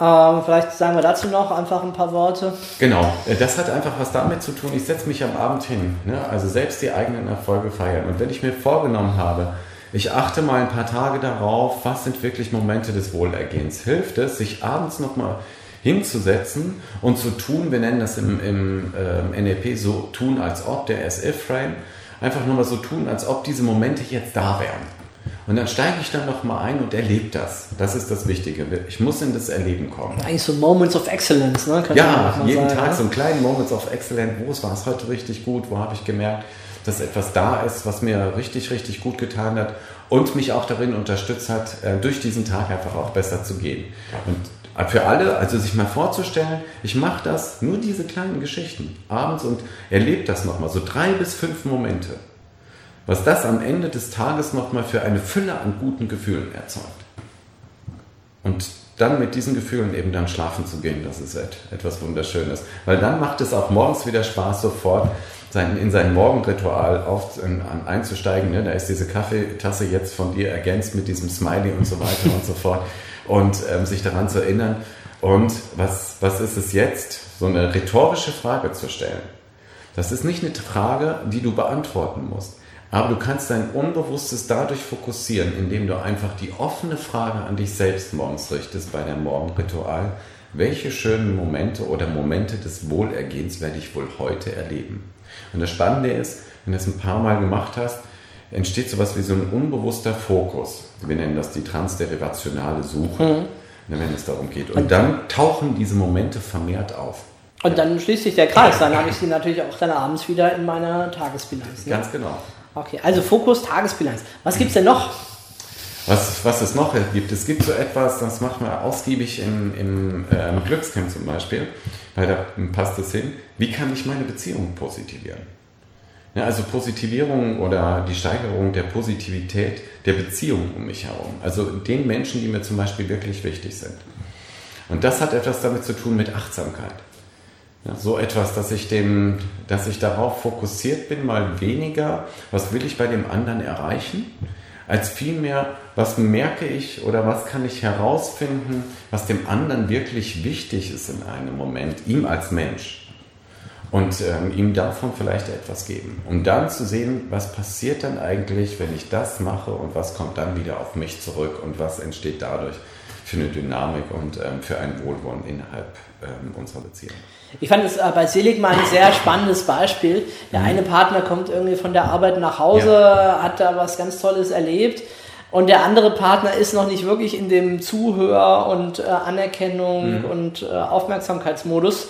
Ähm, vielleicht sagen wir dazu noch einfach ein paar Worte. Genau, äh, das hat einfach was damit zu tun, ich setze mich am Abend hin, ne? also selbst die eigenen Erfolge feiern. Und wenn ich mir vorgenommen habe, ich achte mal ein paar Tage darauf, was sind wirklich Momente des Wohlergehens. Hilft es, sich abends nochmal hinzusetzen und zu tun, wir nennen das im, im äh, NLP so tun, als ob, der SF-Frame, einfach nur mal so tun, als ob diese Momente jetzt da wären. Und dann steige ich dann nochmal ein und erlebe das. Das ist das Wichtige. Ich muss in das Erleben kommen. Eigentlich so Moments of Excellence, ne? Kann ja, jeden sagen, Tag ne? so einen kleinen Moments of Excellence. Wo war es heute richtig gut? Wo habe ich gemerkt, dass etwas da ist, was mir richtig, richtig gut getan hat und mich auch darin unterstützt hat, äh, durch diesen Tag einfach auch besser zu gehen. Und für alle, also sich mal vorzustellen, ich mache das, nur diese kleinen Geschichten abends und erlebe das nochmal, so drei bis fünf Momente. Was das am Ende des Tages nochmal für eine Fülle an guten Gefühlen erzeugt. Und dann mit diesen Gefühlen eben dann schlafen zu gehen, das ist etwas Wunderschönes. Weil dann macht es auch morgens wieder Spaß sofort, in sein Morgenritual an, einzusteigen. Ne? Da ist diese Kaffeetasse jetzt von dir ergänzt mit diesem Smiley und so weiter und so fort. Und ähm, sich daran zu erinnern. Und was, was ist es jetzt? So eine rhetorische Frage zu stellen. Das ist nicht eine Frage, die du beantworten musst. Aber du kannst dein Unbewusstes dadurch fokussieren, indem du einfach die offene Frage an dich selbst morgens richtest bei deinem Morgenritual. Welche schönen Momente oder Momente des Wohlergehens werde ich wohl heute erleben? Und das Spannende ist, wenn du das ein paar Mal gemacht hast, entsteht sowas wie so ein unbewusster Fokus. Wir nennen das die transderivationale Suche, mhm. wenn es darum geht. Und dann tauchen diese Momente vermehrt auf. Und dann schließt sich der Kreis. Dann habe ich sie natürlich auch dann abends wieder in meiner Tagesbilanz. Ne? Ganz genau. Okay, also Fokus, Tagesbilanz. Was gibt es denn noch? Was, was es noch gibt, es gibt so etwas, das machen wir ausgiebig im, im, äh, Glückscamp zum Beispiel, weil da passt es hin. Wie kann ich meine Beziehung positivieren? Ja, also Positivierung oder die Steigerung der Positivität der Beziehung um mich herum. Also den Menschen, die mir zum Beispiel wirklich wichtig sind. Und das hat etwas damit zu tun mit Achtsamkeit. Ja, so etwas, dass ich, dem, dass ich darauf fokussiert bin, mal weniger, was will ich bei dem anderen erreichen, als vielmehr, was merke ich oder was kann ich herausfinden, was dem anderen wirklich wichtig ist in einem Moment, ihm als Mensch. Und ähm, ihm davon vielleicht etwas geben. Um dann zu sehen, was passiert dann eigentlich, wenn ich das mache und was kommt dann wieder auf mich zurück und was entsteht dadurch für eine Dynamik und ähm, für ein Wohlwollen innerhalb ähm, unserer Beziehung. Ich fand es äh, bei Seligmann ein sehr spannendes Beispiel. Der mhm. eine Partner kommt irgendwie von der Arbeit nach Hause, ja. hat da was ganz Tolles erlebt. Und der andere Partner ist noch nicht wirklich in dem Zuhör- und äh, Anerkennung mhm. und äh, Aufmerksamkeitsmodus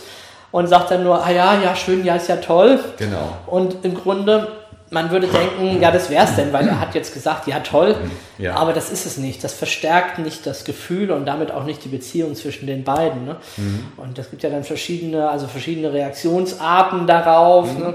und sagt dann nur, ah ja, ja, schön, ja, ist ja toll. Genau. Und im Grunde man würde denken, ja, das wäre es denn, weil er hat jetzt gesagt, ja toll, ja. aber das ist es nicht. Das verstärkt nicht das Gefühl und damit auch nicht die Beziehung zwischen den beiden. Ne? Mhm. Und es gibt ja dann verschiedene, also verschiedene Reaktionsarten darauf. Mhm. Ne?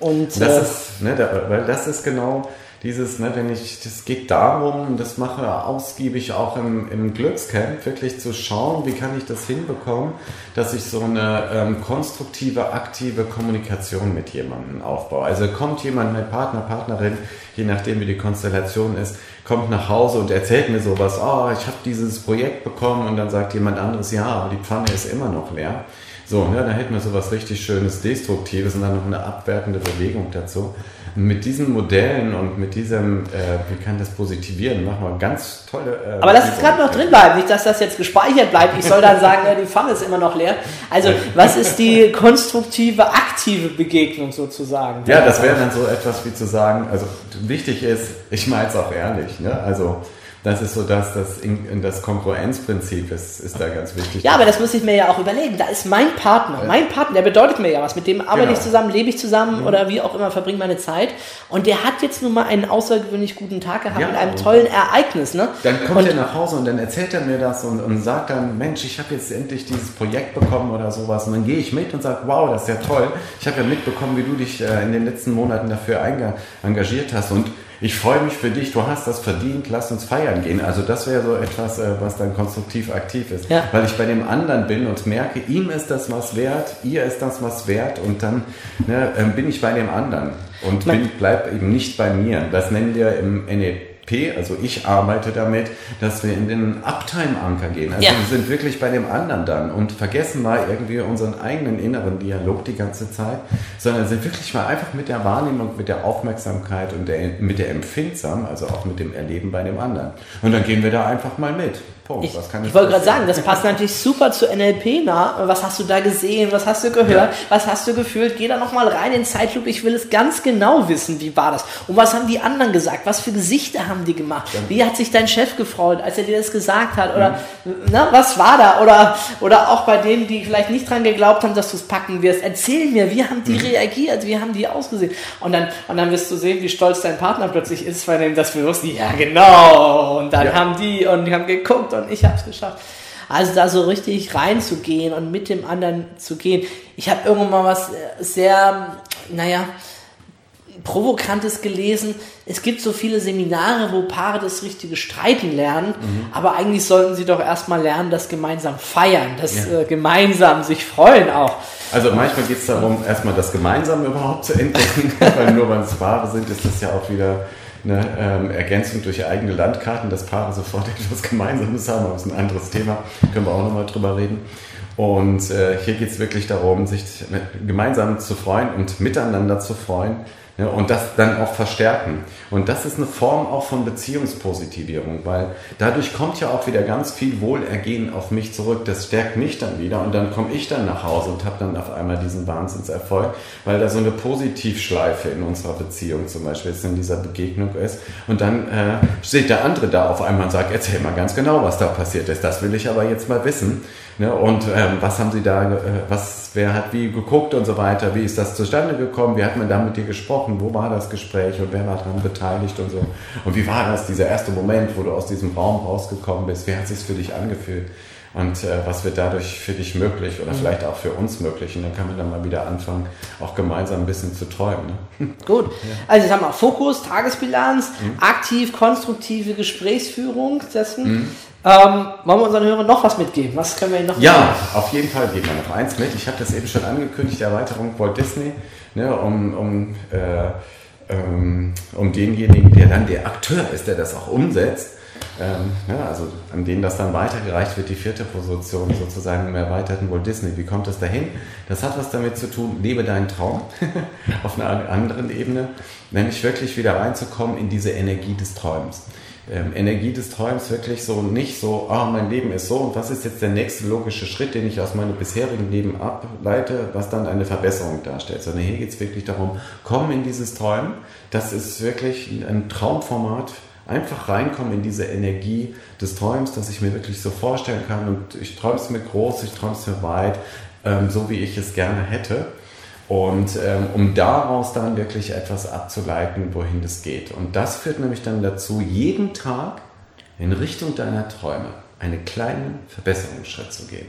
Und, das äh, ist, ne, da, weil das ist genau dieses, ne, wenn ich, das geht darum, das mache ausgiebig auch im, im Glückscamp, wirklich zu schauen, wie kann ich das hinbekommen, dass ich so eine ähm, konstruktive, aktive Kommunikation mit jemandem aufbaue. Also kommt jemand, mein Partner, Partnerin, je nachdem wie die Konstellation ist, kommt nach Hause und erzählt mir sowas, oh, ich habe dieses Projekt bekommen und dann sagt jemand anderes, ja, aber die Pfanne ist immer noch leer. So, ne, da hätten wir sowas richtig Schönes, Destruktives und dann noch eine abwertende Bewegung dazu mit diesen Modellen und mit diesem, äh, wie kann das positivieren, machen wir ganz tolle. Äh, Aber lass es gerade noch drin bleiben, nicht, dass das jetzt gespeichert bleibt. Ich soll dann sagen, ja, die Pfanne ist immer noch leer. Also, was ist die konstruktive, aktive Begegnung sozusagen? Ja, das wäre dann so etwas wie zu sagen, also wichtig ist, ich meine es auch ehrlich, ne? also das ist so das, das, das Konkurrenzprinzip ist, ist da ganz wichtig. Ja, aber das muss ich mir ja auch überlegen. Da ist mein Partner, mein Partner, der bedeutet mir ja was. Mit dem arbeite genau. ich zusammen, lebe ich zusammen mhm. oder wie auch immer, verbringe meine Zeit. Und der hat jetzt nun mal einen außergewöhnlich guten Tag gehabt ja, mit einem tollen Ereignis. Ne? Dann kommt und, er nach Hause und dann erzählt er mir das und, und sagt dann, Mensch, ich habe jetzt endlich dieses Projekt bekommen oder sowas. Und dann gehe ich mit und sage, wow, das ist ja toll. Ich habe ja mitbekommen, wie du dich äh, in den letzten Monaten dafür engagiert hast. Und ich freue mich für dich, du hast das verdient, lass uns feiern gehen. Also das wäre so etwas, äh, was dann konstruktiv aktiv ist. Ja. Weil ich bei dem anderen bin und merke, ihm ist das was wert, ihr ist das was wert und dann ne, ähm, bin ich bei dem anderen und bin, bleib eben nicht bei mir. Das nennen wir im NLP also ich arbeite damit, dass wir in den Uptime-Anker gehen. Also ja. wir sind wirklich bei dem anderen dann und vergessen mal irgendwie unseren eigenen inneren Dialog die ganze Zeit, sondern sind wirklich mal einfach mit der Wahrnehmung, mit der Aufmerksamkeit und der, mit der Empfindsam, also auch mit dem Erleben bei dem anderen. Und dann gehen wir da einfach mal mit. Punkt. Ich, ich wollte gerade sagen, das passt natürlich super zu NLP. Na? Was hast du da gesehen? Was hast du gehört? Ja. Was hast du gefühlt? Geh da nochmal rein in Zeitlupe. Ich will es ganz genau wissen, wie war das? Und was haben die anderen gesagt? Was für Gesichter haben die gemacht? Ja. Wie hat sich dein Chef gefreut, als er dir das gesagt hat? Oder mhm. na, was war da? Oder, oder auch bei denen, die vielleicht nicht dran geglaubt haben, dass du es packen wirst. Erzähl mir, wie haben die mhm. reagiert? Wie haben die ausgesehen? Und dann, und dann wirst du sehen, wie stolz dein Partner plötzlich ist, weil dem das bewusst, ja genau. Und dann ja. haben die und die haben geguckt und ich habe es geschafft. Also da so richtig reinzugehen und mit dem anderen zu gehen. Ich habe irgendwann mal was äh, sehr, naja, Provokantes gelesen. Es gibt so viele Seminare, wo Paare das richtige Streiten lernen, mhm. aber eigentlich sollten sie doch erstmal lernen, das gemeinsam feiern, das ja. äh, gemeinsam sich freuen auch. Also manchmal geht es darum, erstmal das Gemeinsame überhaupt zu entdecken, weil nur weil es Paare sind, ist das ja auch wieder eine ähm, Ergänzung durch eigene Landkarten, dass Paare sofort etwas Gemeinsames haben, aber das ist ein anderes Thema, können wir auch nochmal drüber reden. Und äh, hier geht es wirklich darum, sich gemeinsam zu freuen und miteinander zu freuen ja, und das dann auch verstärken. Und das ist eine Form auch von Beziehungspositivierung, weil dadurch kommt ja auch wieder ganz viel Wohlergehen auf mich zurück. Das stärkt mich dann wieder und dann komme ich dann nach Hause und habe dann auf einmal diesen Wahnsinnserfolg, weil da so eine Positivschleife in unserer Beziehung zum Beispiel jetzt in dieser Begegnung ist. Und dann äh, steht der andere da auf einmal und sagt, erzähl mal ganz genau, was da passiert ist. Das will ich aber jetzt mal wissen. Ne? Und ähm, was haben Sie da, äh, was, wer hat wie geguckt und so weiter? Wie ist das zustande gekommen? Wie hat man da mit dir gesprochen? Wo war das Gespräch und wer war daran beteiligt und so? Und wie war das, dieser erste Moment, wo du aus diesem Raum rausgekommen bist? Wie hat es sich für dich angefühlt? Und äh, was wird dadurch für dich möglich oder mhm. vielleicht auch für uns möglich? Und dann kann man dann mal wieder anfangen, auch gemeinsam ein bisschen zu träumen. Ne? Gut. Ja. Also ich sag mal, Fokus, Tagesbilanz, mhm. aktiv, konstruktive Gesprächsführung dessen. Mhm. Ähm, wollen wir unseren Hörern noch was mitgeben? Was können wir ihnen noch Ja, mitgeben? auf jeden Fall geben wir noch eins mit. Ich habe das eben schon angekündigt, die Erweiterung Walt Disney, ne, um, um, äh, ähm, um denjenigen, der dann der Akteur ist, der das auch umsetzt. Ähm, ja, also an denen das dann weitergereicht wird, die vierte Position sozusagen im erweiterten Walt Disney. Wie kommt es dahin? Das hat was damit zu tun, lebe deinen Traum auf einer anderen Ebene, nämlich wirklich wieder reinzukommen in diese Energie des Träumens ähm, Energie des Träums wirklich so nicht so, ah, mein Leben ist so und was ist jetzt der nächste logische Schritt, den ich aus meinem bisherigen Leben ableite, was dann eine Verbesserung darstellt, sondern hier geht es wirklich darum, komm in dieses Träumen. Das ist wirklich ein Traumformat. Einfach reinkommen in diese Energie des Träums, dass ich mir wirklich so vorstellen kann und ich träume es mir groß, ich träume es mir weit, ähm, so wie ich es gerne hätte. Und ähm, um daraus dann wirklich etwas abzuleiten, wohin das geht. Und das führt nämlich dann dazu, jeden Tag in Richtung deiner Träume einen kleinen Verbesserungsschritt zu gehen.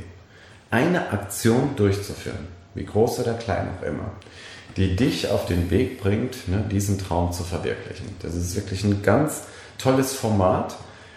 Eine Aktion durchzuführen, wie groß oder klein auch immer, die dich auf den Weg bringt, ne, diesen Traum zu verwirklichen. Das ist wirklich ein ganz tolles Format,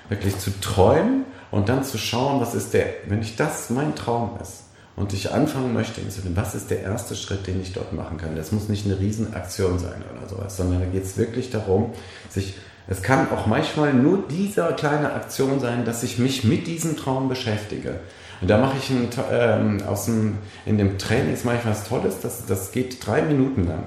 wirklich zu träumen und dann zu schauen, was ist der, wenn ich das mein Traum ist, und ich anfangen möchte, was ist der erste Schritt, den ich dort machen kann. Das muss nicht eine Riesenaktion sein oder sowas, sondern da geht es wirklich darum, sich, es kann auch manchmal nur diese kleine Aktion sein, dass ich mich mit diesem Traum beschäftige. Und da mache ich ein, ähm, aus dem, in dem Training ist manchmal was Tolles, das, das geht drei Minuten lang.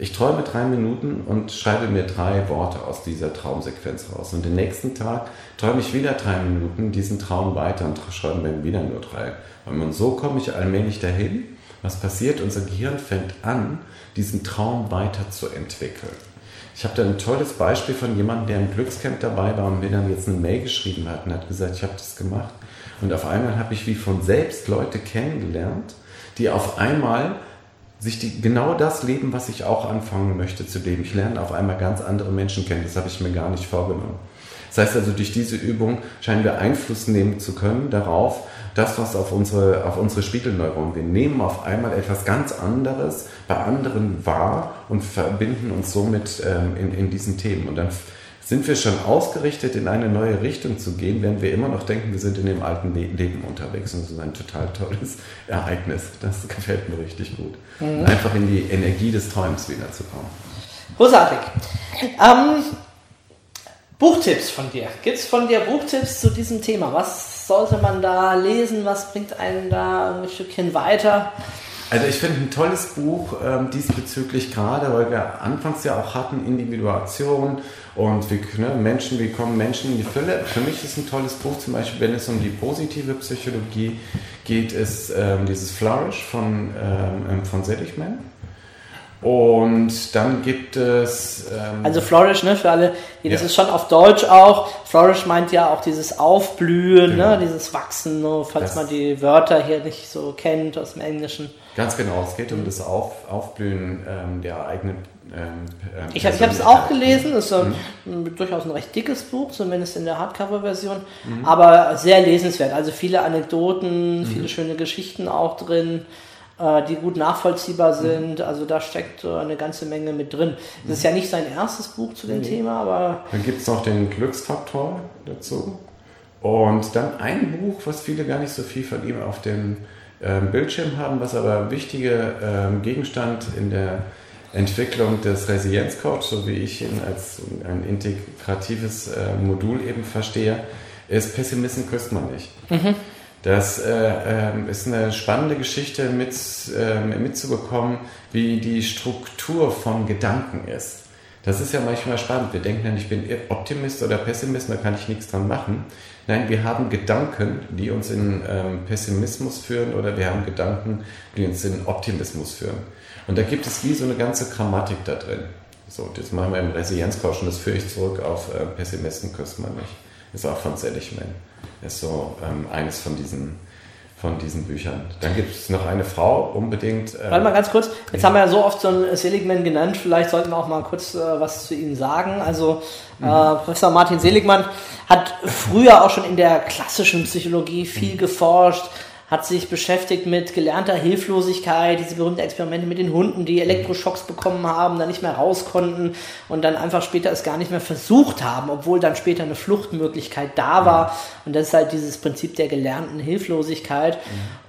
Ich träume drei Minuten und schreibe mir drei Worte aus dieser Traumsequenz raus. Und den nächsten Tag träume ich wieder drei Minuten diesen Traum weiter und schreibe mir wieder nur drei. Und so komme ich allmählich dahin. Was passiert? Unser Gehirn fängt an, diesen Traum weiterzuentwickeln. Ich habe da ein tolles Beispiel von jemandem, der im Glückscamp dabei war und mir dann jetzt eine Mail geschrieben hat und hat gesagt, ich habe das gemacht. Und auf einmal habe ich wie von selbst Leute kennengelernt, die auf einmal sich die, genau das leben, was ich auch anfangen möchte zu leben. Ich lerne auf einmal ganz andere Menschen kennen. Das habe ich mir gar nicht vorgenommen. Das heißt also, durch diese Übung scheinen wir Einfluss nehmen zu können darauf, das, was auf unsere, auf unsere Spiegelneuronen, wir nehmen auf einmal etwas ganz anderes bei anderen wahr und verbinden uns somit ähm, in, in diesen Themen. Und dann sind wir schon ausgerichtet, in eine neue Richtung zu gehen, während wir immer noch denken, wir sind in dem alten Leben unterwegs. Und das ist ein total tolles Ereignis. Das gefällt mir richtig gut. Mhm. Einfach in die Energie des Träums wiederzukommen. Großartig. Ähm, Buchtipps von dir. Gibt es von dir Buchtipps zu diesem Thema? Was sollte man da lesen? Was bringt einen da ein Stückchen weiter? Also ich finde ein tolles Buch ähm, diesbezüglich gerade, weil wir anfangs ja auch hatten Individuation und wie, ne, Menschen, wie kommen Menschen in die Fülle. Für mich ist ein tolles Buch, zum Beispiel wenn es um die positive Psychologie geht, ist ähm, dieses Flourish von, ähm, von Seligman. Und dann gibt es. Ähm also Flourish, ne, für alle, die, das ja. ist schon auf Deutsch auch. Flourish meint ja auch dieses Aufblühen, ne, genau. ne, dieses Wachsen, ne, falls das man die Wörter hier nicht so kennt aus dem Englischen. Ganz genau, es geht um das Auf, Aufblühen ähm, der eigenen. Ähm, ähm ich habe es auch gelesen, es ist mhm. durchaus ein recht dickes Buch, zumindest in der Hardcover-Version, mhm. aber sehr lesenswert. Also viele Anekdoten, mhm. viele schöne Geschichten auch drin. Äh, die gut nachvollziehbar sind. Also da steckt eine ganze Menge mit drin. Das ist ja nicht sein erstes Buch zu dem Nee. Thema, aber Dann gibt es noch den Glücksfaktor dazu. Und dann ein Buch, was viele gar nicht so viel von ihm auf dem ähm, Bildschirm haben, was aber wichtiger ähm, Gegenstand in der Entwicklung des Resilienzcoach, so wie ich ihn als ein integratives äh, Modul eben verstehe, ist Pessimisten küsst man nicht. Das äh, ähm, ist eine spannende Geschichte mit, ähm, mitzubekommen, wie die Struktur von Gedanken ist. Das ist ja manchmal spannend. Wir denken dann, ich bin Optimist oder Pessimist, da kann ich nichts dran machen. Nein, wir haben Gedanken, die uns in ähm, Pessimismus führen oder wir haben Gedanken, die uns in Optimismus führen. Und da gibt es wie so eine ganze Grammatik da drin. So, das machen wir im Resilienzcoach und das führe ich zurück auf äh, Pessimisten küsst man nicht. Ist auch von Seligman. Ist so ähm, eines von diesen, von diesen Büchern. Dann gibt es noch eine Frau, unbedingt. ähm, Warte mal ganz kurz. Jetzt haben wir ja so oft so einen Seligman genannt. Vielleicht sollten wir auch mal kurz äh, was zu ihm sagen. Also äh, Professor Martin Seligmann hat früher auch schon in der klassischen Psychologie viel geforscht, hat sich beschäftigt mit gelernter Hilflosigkeit, diese berühmten Experimente mit den Hunden, die Elektroschocks bekommen haben, dann nicht mehr raus konnten und dann einfach später es gar nicht mehr versucht haben, obwohl dann später eine Fluchtmöglichkeit da war. Und das ist halt dieses Prinzip der gelernten Hilflosigkeit.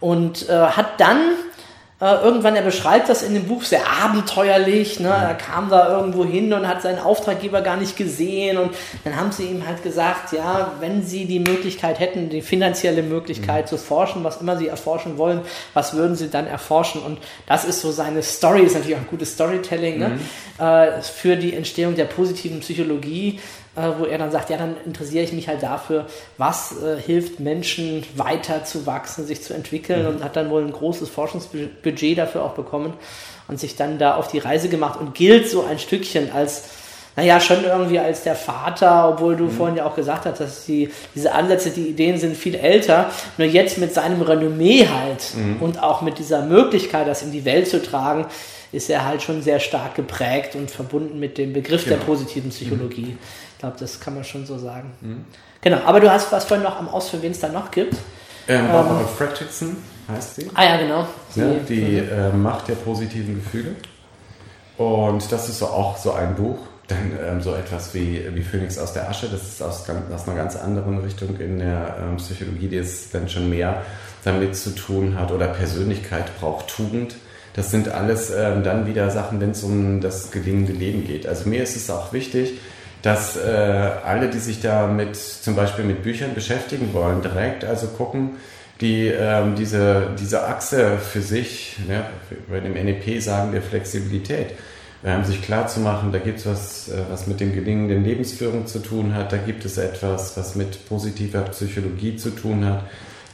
Und äh, hat dann äh, irgendwann, er beschreibt das in dem Buch sehr abenteuerlich. Ne? Er kam da irgendwo hin und hat seinen Auftraggeber gar nicht gesehen. Und dann haben sie ihm halt gesagt, ja, wenn sie die Möglichkeit hätten, die finanzielle Möglichkeit zu forschen, was immer sie erforschen wollen, was würden sie dann erforschen? Und das ist so seine Story, ist natürlich auch ein gutes Storytelling ne? äh, für die Entstehung der positiven Psychologie wo er dann sagt, ja, dann interessiere ich mich halt dafür, was äh, hilft Menschen weiter zu wachsen, sich zu entwickeln und hat dann wohl ein großes Forschungsbudget dafür auch bekommen und sich dann da auf die Reise gemacht und gilt so ein Stückchen als naja, schon irgendwie als der Vater, obwohl du vorhin ja auch gesagt hast, dass die, diese Ansätze, die Ideen sind viel älter. Nur jetzt mit seinem Renommee halt und auch mit dieser Möglichkeit, das in die Welt zu tragen, ist er halt schon sehr stark geprägt und verbunden mit dem Begriff der Genau. positiven Psychologie. Ich glaube, das kann man schon so sagen. Genau, aber du hast was vorhin noch am Ausführen, wen es da noch gibt. ähm, Barbara Fredrickson heißt sie. Ah ja, genau. Ja, die äh, Macht der positiven Gefühle. Und das ist so auch so ein Buch. Dann ähm, so etwas wie, wie Phönix aus der Asche. Das ist aus, aus einer ganz anderen Richtung in der ähm, Psychologie, die es dann schon mehr damit zu tun hat. Oder Persönlichkeit braucht Tugend. Das sind alles ähm, dann wieder Sachen, wenn es um das gelingende Leben geht. Also mir ist es auch wichtig, dass äh, alle, die sich da mit zum Beispiel mit Büchern beschäftigen wollen, direkt also gucken, die ähm, diese, diese Achse für sich, ne, bei dem NEP sagen wir Flexibilität, ähm, sich klar zu machen, da gibt es was, äh, was mit dem gelingenden Lebensführung zu tun hat, da gibt es etwas, was mit positiver Psychologie zu tun hat,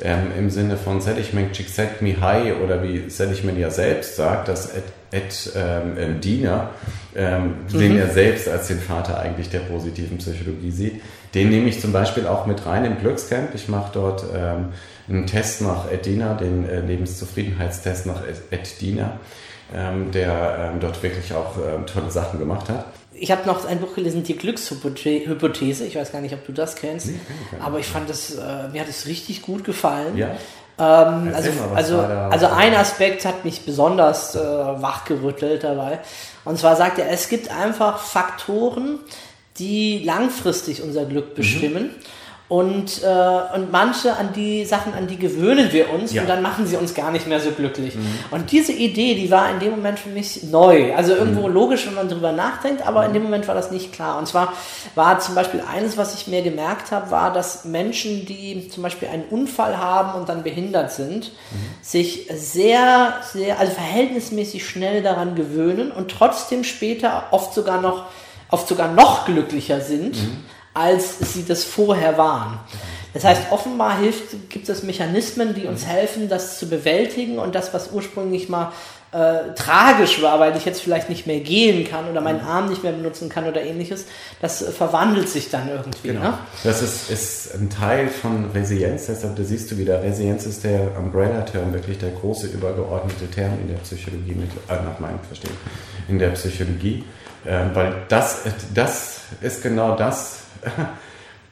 ähm, im Sinne von Seligman Csikszentmihalyi oder wie Seligman ja selbst sagt, dass Ed, Ed ähm, ähm, Diener, ähm, den er selbst als den Vater eigentlich der positiven Psychologie sieht, den nehme ich zum Beispiel auch mit rein im Glückscamp. Ich mache dort ähm, einen Test nach Ed Diener, den äh, Lebenszufriedenheitstest nach Ed- Ed Diener, ähm, der ähm, dort wirklich auch ähm, tolle Sachen gemacht hat. Ich habe noch ein Buch gelesen, die Glückshypothese. Ich weiß gar nicht, ob du das kennst. Nee, aber ich fand das, äh, mir hat es richtig gut gefallen. Ja, Ähm, also, also, also ein Aspekt hat mich besonders äh, wachgerüttelt dabei. Und zwar sagt er, es gibt einfach Faktoren, die langfristig unser Glück Mhm. Und, äh, und manche an die Sachen, an die gewöhnen wir uns Ja. Mhm. und dann machen sie uns gar nicht mehr so glücklich. Und diese Idee, die war in dem Moment für mich neu. Also irgendwo Mhm. logisch, wenn man drüber nachdenkt, aber in dem Moment war das nicht klar. Und zwar war zum Beispiel eines, was ich mir gemerkt habe, war, dass Menschen, die zum Beispiel einen Unfall haben und dann behindert sind, sich sehr, sehr, also verhältnismäßig schnell daran gewöhnen und trotzdem später oft sogar noch, oft sogar noch glücklicher sind, als sie das vorher waren. Das heißt, offenbar hilft, gibt es Mechanismen, die uns helfen, das zu bewältigen und das, was ursprünglich mal äh, tragisch war, weil ich jetzt vielleicht nicht mehr gehen kann oder meinen Arm nicht mehr benutzen kann oder ähnliches, das äh, verwandelt sich dann irgendwie. Genau. Ne? Das ist, ist ein Teil von Resilienz, deshalb da siehst du wieder, Resilienz ist der Umbrella-Term, wirklich der große übergeordnete Term in der Psychologie, mit, äh, nach meinem Verstehen, in der Psychologie, äh, weil das, das ist genau das,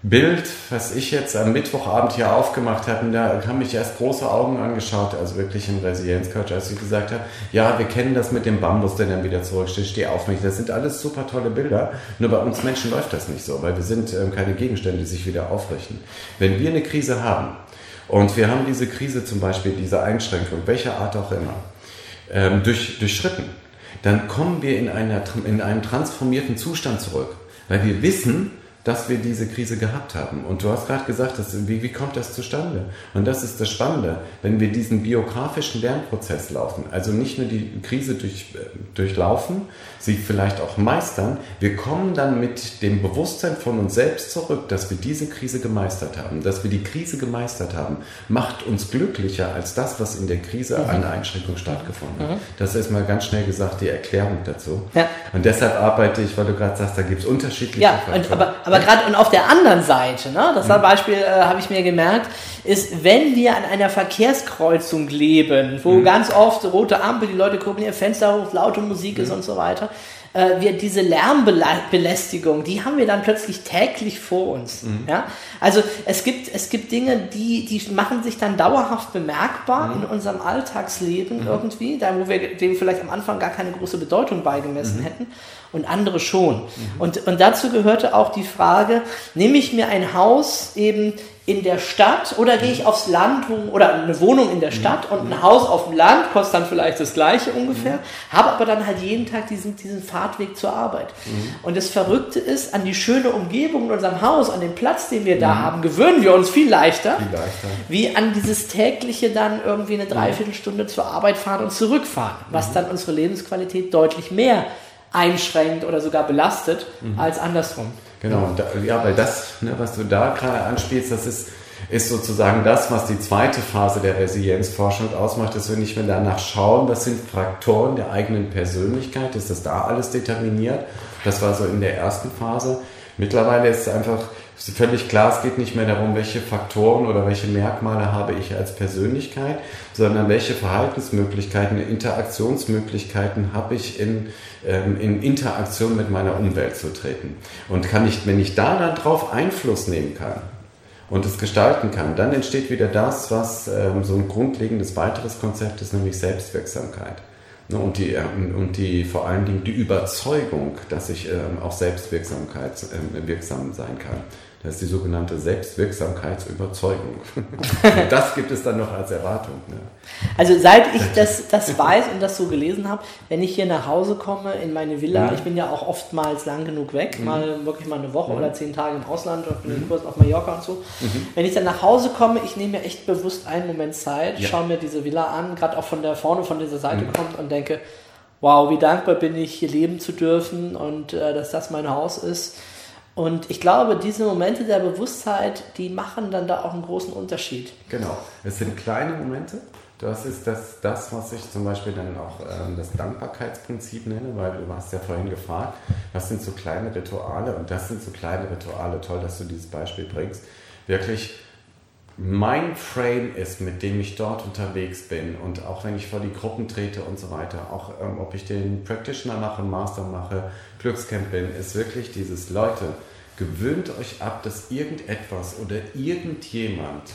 Bild, was ich jetzt am Mittwochabend hier aufgemacht habe, da haben mich erst große Augen angeschaut, also wirklich im Resilienzcoach, als ich gesagt habe, ja, wir kennen das mit dem Bambus, der dann wieder zurücksteht, steh auf mich. Das sind alles super tolle Bilder, nur bei uns Menschen läuft das nicht so, weil wir sind ähm, keine Gegenstände, die sich wieder aufrichten. Wenn wir eine Krise haben und wir haben diese Krise zum Beispiel, diese Einschränkung, welcher Art auch immer, ähm, durch, durchschritten, dann kommen wir in, einer, in einen transformierten Zustand zurück, weil wir wissen, dass wir diese Krise gehabt haben. Und du hast gerade gesagt, dass, wie, wie kommt das zustande? Und das ist das Spannende, wenn wir diesen biografischen Lernprozess laufen, also nicht nur die Krise durch, äh, durchlaufen, sie vielleicht auch meistern, wir kommen dann mit dem Bewusstsein von uns selbst zurück, dass wir diese Krise gemeistert haben. Dass wir die Krise gemeistert haben, macht uns glücklicher als das, was in der Krise mhm. an Einschränkung stattgefunden hat. Mhm. Das ist mal ganz schnell gesagt die Erklärung dazu. Ja. Und deshalb arbeite ich, weil du gerade sagst, da gibt es unterschiedliche ja, Faktoren. aber, aber aber gerade und auf der anderen Seite, ne, das mhm. Beispiel äh, habe ich mir gemerkt, ist, wenn wir an einer Verkehrskreuzung leben, wo mhm. ganz oft rote Ampel, die Leute gucken ihr Fenster hoch, laute Musik mhm. ist und so weiter, äh, wir diese Lärmbelästigung, die haben wir dann plötzlich täglich vor uns. Mhm. Ja? Also es gibt, es gibt Dinge, die, die machen sich dann dauerhaft bemerkbar mhm. in unserem Alltagsleben mhm. irgendwie, da wo wir dem vielleicht am Anfang gar keine große Bedeutung beigemessen mhm. hätten und andere schon. Mhm. Und, und dazu gehörte auch die Frage, nehme ich mir ein Haus eben in der Stadt oder gehe ich aufs Land oder eine Wohnung in der mhm. Stadt und ein Haus auf dem Land kostet dann vielleicht das gleiche ungefähr, habe aber dann halt jeden Tag diesen, diesen Fahrtweg zur Arbeit. Mhm. Und das Verrückte ist, an die schöne Umgebung in unserem Haus, an den Platz, den wir da mhm. haben, gewöhnen wir uns viel leichter, viel leichter, wie an dieses tägliche dann irgendwie eine Dreiviertelstunde zur Arbeit fahren und zurückfahren, was mhm. dann unsere Lebensqualität deutlich mehr einschränkt oder sogar belastet mhm. als andersrum. Genau, da, ja, weil das, ne, was du da gerade anspielst, das ist, ist sozusagen das, was die zweite Phase der Resilienzforschung ausmacht, dass wir nicht mehr danach schauen, was sind Faktoren der eigenen Persönlichkeit, ist das da alles determiniert? Das war so in der ersten Phase. Mittlerweile ist es einfach ist völlig klar, es geht nicht mehr darum, welche Faktoren oder welche Merkmale habe ich als Persönlichkeit, sondern welche Verhaltensmöglichkeiten, Interaktionsmöglichkeiten habe ich in, ähm, in Interaktion mit meiner Umwelt zu treten. Und kann ich, wenn ich da dann drauf Einfluss nehmen kann, und es gestalten kann, dann entsteht wieder das, was ähm, so ein grundlegendes weiteres Konzept ist, nämlich Selbstwirksamkeit. Ne, und die, ähm, und die vor allen Dingen die Überzeugung, dass ich ähm, auch Selbstwirksamkeit ähm, wirksam sein kann. Das ist die sogenannte Selbstwirksamkeitsüberzeugung. das gibt es dann noch als Erwartung. Ne? Also seit ich das, das weiß und das so gelesen habe, wenn ich hier nach Hause komme in meine Villa, mhm. ich bin ja auch oftmals lang genug weg, mhm. mal wirklich mal eine Woche mhm. oder zehn Tage im Ausland oder mhm. kurz auf Mallorca und so. Mhm. Wenn ich dann nach Hause komme, ich nehme mir echt bewusst einen Moment Zeit, ja. schaue mir diese Villa an, gerade auch von der vorne von dieser Seite mhm. kommt und denke, wow, wie dankbar bin ich, hier leben zu dürfen und äh, dass das mein Haus ist und ich glaube, diese Momente der Bewusstheit, die machen dann da auch einen großen Unterschied. Genau. Es sind kleine Momente. Das ist das, das was ich zum Beispiel dann auch ähm, das Dankbarkeitsprinzip nenne, weil du hast ja vorhin gefragt, was sind so kleine Rituale? Und das sind so kleine Rituale. Toll, dass du dieses Beispiel bringst. Wirklich mein Frame ist, mit dem ich dort unterwegs bin und auch wenn ich vor die Gruppen trete und so weiter, auch ähm, ob ich den Practitioner mache, Master mache, Glückscamp bin, ist wirklich dieses Leute, gewöhnt euch ab, dass irgendetwas oder irgendjemand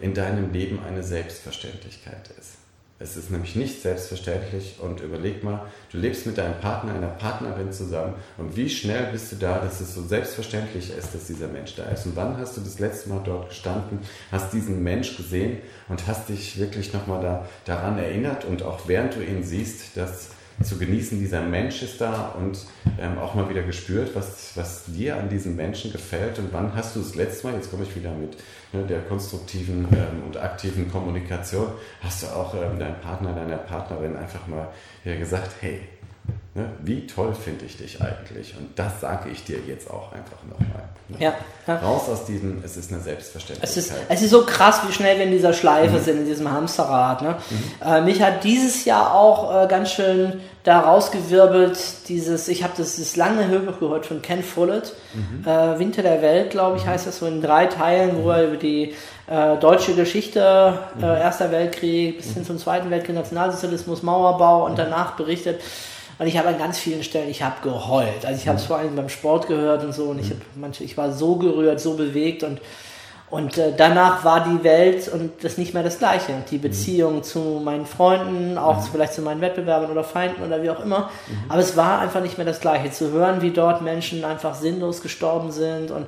in deinem Leben eine Selbstverständlichkeit ist. Es ist nämlich nicht selbstverständlich und überleg mal, du lebst mit deinem Partner, einer Partnerin zusammen und wie schnell bist du da, dass es so selbstverständlich ist, dass dieser Mensch da ist. Und wann hast du das letzte Mal dort gestanden, hast diesen Mensch gesehen und hast dich wirklich nochmal da, daran erinnert und auch während du ihn siehst, dass zu genießen, dieser Mensch ist da und ähm, auch mal wieder gespürt, was, was dir an diesem Menschen gefällt und wann hast du das letzte Mal, jetzt komme ich wieder mit ne, der konstruktiven ähm, und aktiven Kommunikation, hast du auch ähm, deinem Partner, deiner Partnerin einfach mal ja, gesagt, hey, Ne? Wie toll finde ich dich eigentlich? Und das sage ich dir jetzt auch einfach nochmal. Ne? Ja, ja, Raus aus diesem, es ist eine Selbstverständlichkeit. Es ist, es ist so krass, wie schnell wir in dieser Schleife mhm. sind, in diesem Hamsterrad. Ne? Mhm. Äh, mich hat dieses Jahr auch äh, ganz schön da rausgewirbelt, dieses, ich habe das, das lange Hörbuch gehört von Ken Follett, mhm. äh, Winter der Welt, glaube ich, mhm. heißt das so in drei Teilen, wo er über die äh, deutsche Geschichte, äh, mhm. Erster Weltkrieg bis hin zum Zweiten Weltkrieg, Nationalsozialismus, Mauerbau und danach berichtet Und ich habe an ganz vielen Stellen, ich habe geheult. Also ich habe es vor allem beim Sport gehört und so und ich, hab manche, ich war so gerührt, so bewegt und und äh, danach war die Welt und das nicht mehr das Gleiche. Die Beziehung zu meinen Freunden, auch zu, vielleicht zu meinen Wettbewerbern oder Feinden oder wie auch immer. Aber es war einfach nicht mehr das Gleiche. Zu hören, wie dort Menschen einfach sinnlos gestorben sind und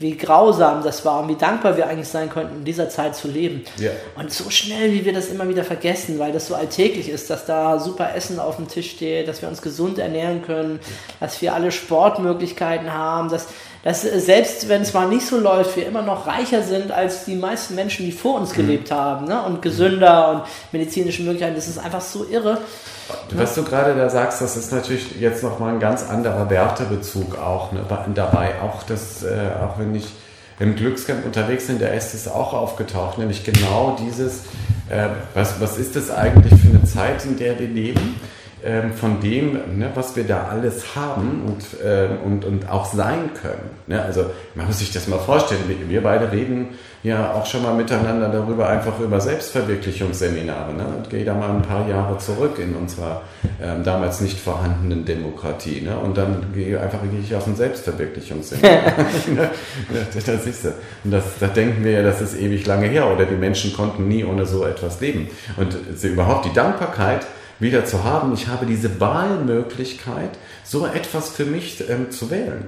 wie grausam das war und wie dankbar wir eigentlich sein könnten, in dieser Zeit zu leben. Ja. Und so schnell, wie wir das immer wieder vergessen, weil das so alltäglich ist, dass da super Essen auf dem Tisch steht, dass wir uns gesund ernähren können, dass wir alle Sportmöglichkeiten haben, dass, dass äh, selbst wenn es mal nicht so läuft, wir immer noch reicher sind als die meisten Menschen, die vor uns gelebt haben ne? und gesünder und medizinische Möglichkeiten. Das ist einfach so irre. Was du gerade da sagst, das ist natürlich jetzt nochmal ein ganz anderer Wertebezug auch ne, dabei. Auch, das, äh, auch wenn ich im Glückscamp unterwegs bin, da ist es auch aufgetaucht, nämlich genau dieses, äh, was, was ist das eigentlich für eine Zeit, in der wir leben? Ähm, von dem, ne, was wir da alles haben und, äh, und, und auch sein können. Ne? Also man muss sich das mal vorstellen, wir, beide reden ja auch schon mal miteinander darüber, einfach über Selbstverwirklichungsseminare. Ne? Und gehe da mal ein paar Jahre zurück in unserer ähm, damals nicht vorhandenen Demokratie. Ne? Und dann gehe einfach gehe ich auf ein Selbstverwirklichungsseminar. das ist Und das, da denken wir ja, das ist ewig lange her oder die Menschen konnten nie ohne so etwas leben. Und überhaupt die Dankbarkeit, wieder zu haben. Ich habe diese Wahlmöglichkeit, so etwas für mich ähm, zu wählen.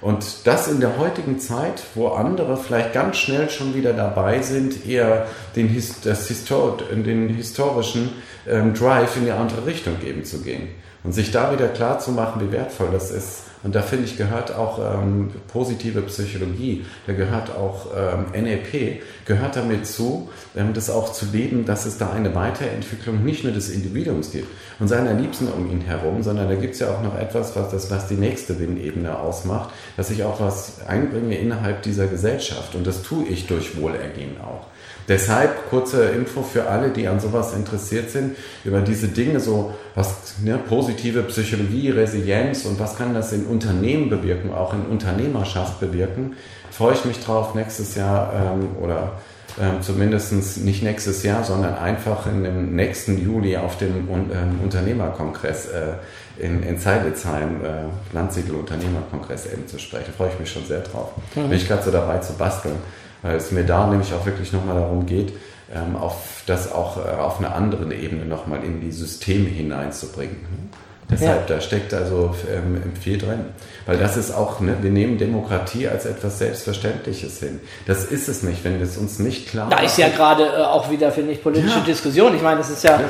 Und das in der heutigen Zeit, wo andere vielleicht ganz schnell schon wieder dabei sind, eher den, das Histor den historischen ähm, Drive in die andere Richtung geben zu gehen. Und sich da wieder klar zu machen, wie wertvoll das ist, und da finde ich, gehört auch ähm, positive Psychologie, da gehört auch ähm, NLP, gehört damit zu, ähm, das auch zu leben, dass es da eine Weiterentwicklung nicht nur des Individuums gibt und seiner Liebsten um ihn herum, sondern da gibt es ja auch noch etwas, was, das, was die nächste Win-Ebene ausmacht, dass ich auch was einbringe innerhalb dieser Gesellschaft. Und das tue ich durch Wohlergehen auch. Deshalb kurze Info für alle, die an sowas interessiert sind, über diese Dinge, so was ne, positive Psychologie, Resilienz und was kann das in Unternehmen bewirken, auch in Unternehmerschaft bewirken. Freue ich mich drauf nächstes Jahr ähm, oder ähm, zumindest nicht nächstes Jahr, sondern einfach in dem nächsten Juli auf dem ähm, Unternehmerkongress äh, in, in Zeilitzheim, äh, Landsiedel Unternehmerkongress eben zu sprechen. Da freue ich mich schon sehr drauf. Mhm. Bin ich gerade so dabei zu basteln weil es mir da nämlich auch wirklich nochmal darum geht, ähm, auf das auch äh, auf einer anderen Ebene nochmal in die Systeme hineinzubringen. Deshalb, ja. da steckt also ähm, viel drin. Weil das ist auch, ne, wir nehmen Demokratie als etwas Selbstverständliches hin. Das ist es nicht, wenn es uns nicht klar Da ist ja gerade äh, auch wieder, finde ich, politische ja. Diskussion. Ich meine, das ist ja, ja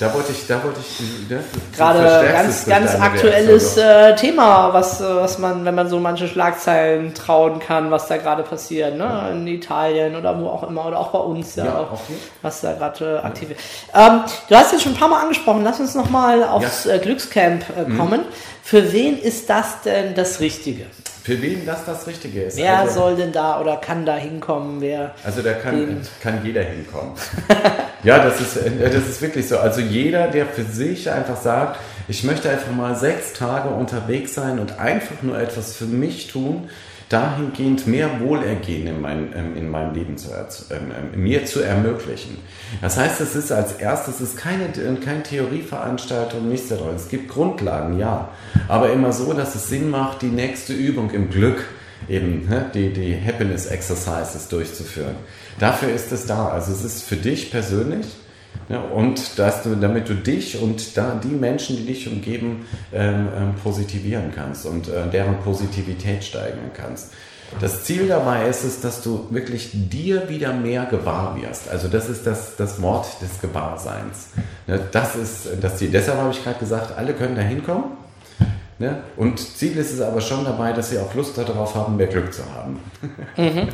da wollte ich, da wollte ich ne, gerade ganz, ganz aktuelles äh, Thema, was, äh, was man, wenn man so manche Schlagzeilen trauen kann, was da gerade passiert, ne? Ja. in Italien oder wo auch immer oder auch bei uns ja, ja auch, okay. was da gerade äh, aktiv ist. Ähm, du hast jetzt schon ein paar Mal angesprochen, lass uns nochmal aufs ja. Äh, Glückscamp äh, mhm. kommen. Mhm. Für wen ist das denn das Richtige? Für wen das das Richtige ist. Wer also, soll denn da oder kann da hinkommen? Wer also da kann, kann jeder hinkommen. ja, das ist, äh, das ist wirklich so. Also jeder, der für sich einfach sagt, ich möchte einfach mal sechs Tage unterwegs sein und einfach nur etwas für mich tun, dahingehend mehr Wohlergehen in, mein, ähm, in meinem Leben zu, ähm, ähm, mir zu ermöglichen. Das heißt, es ist als erstes es ist keine, keine Theorieveranstaltung, nichts daran. Es gibt Grundlagen, ja, aber immer so, dass es Sinn macht, die nächste Übung im Glück eben ne, die, die Happiness Exercises durchzuführen. Dafür ist es da. Also es ist für dich persönlich ja, und dass du, damit du dich und da die Menschen, die dich umgeben, ähm, ähm, positivieren kannst und äh, deren Positivität steigern kannst. Das Ziel dabei ist es, dass du wirklich dir wieder mehr gewahr wirst. Also das ist das, das Wort des Gewahrseins. Ja, das ist das Ziel. Deshalb habe ich gerade gesagt, alle können da hinkommen. Ne? Und Ziel ist es aber schon dabei, dass sie auch Lust darauf haben, mehr Glück zu haben. Mhm.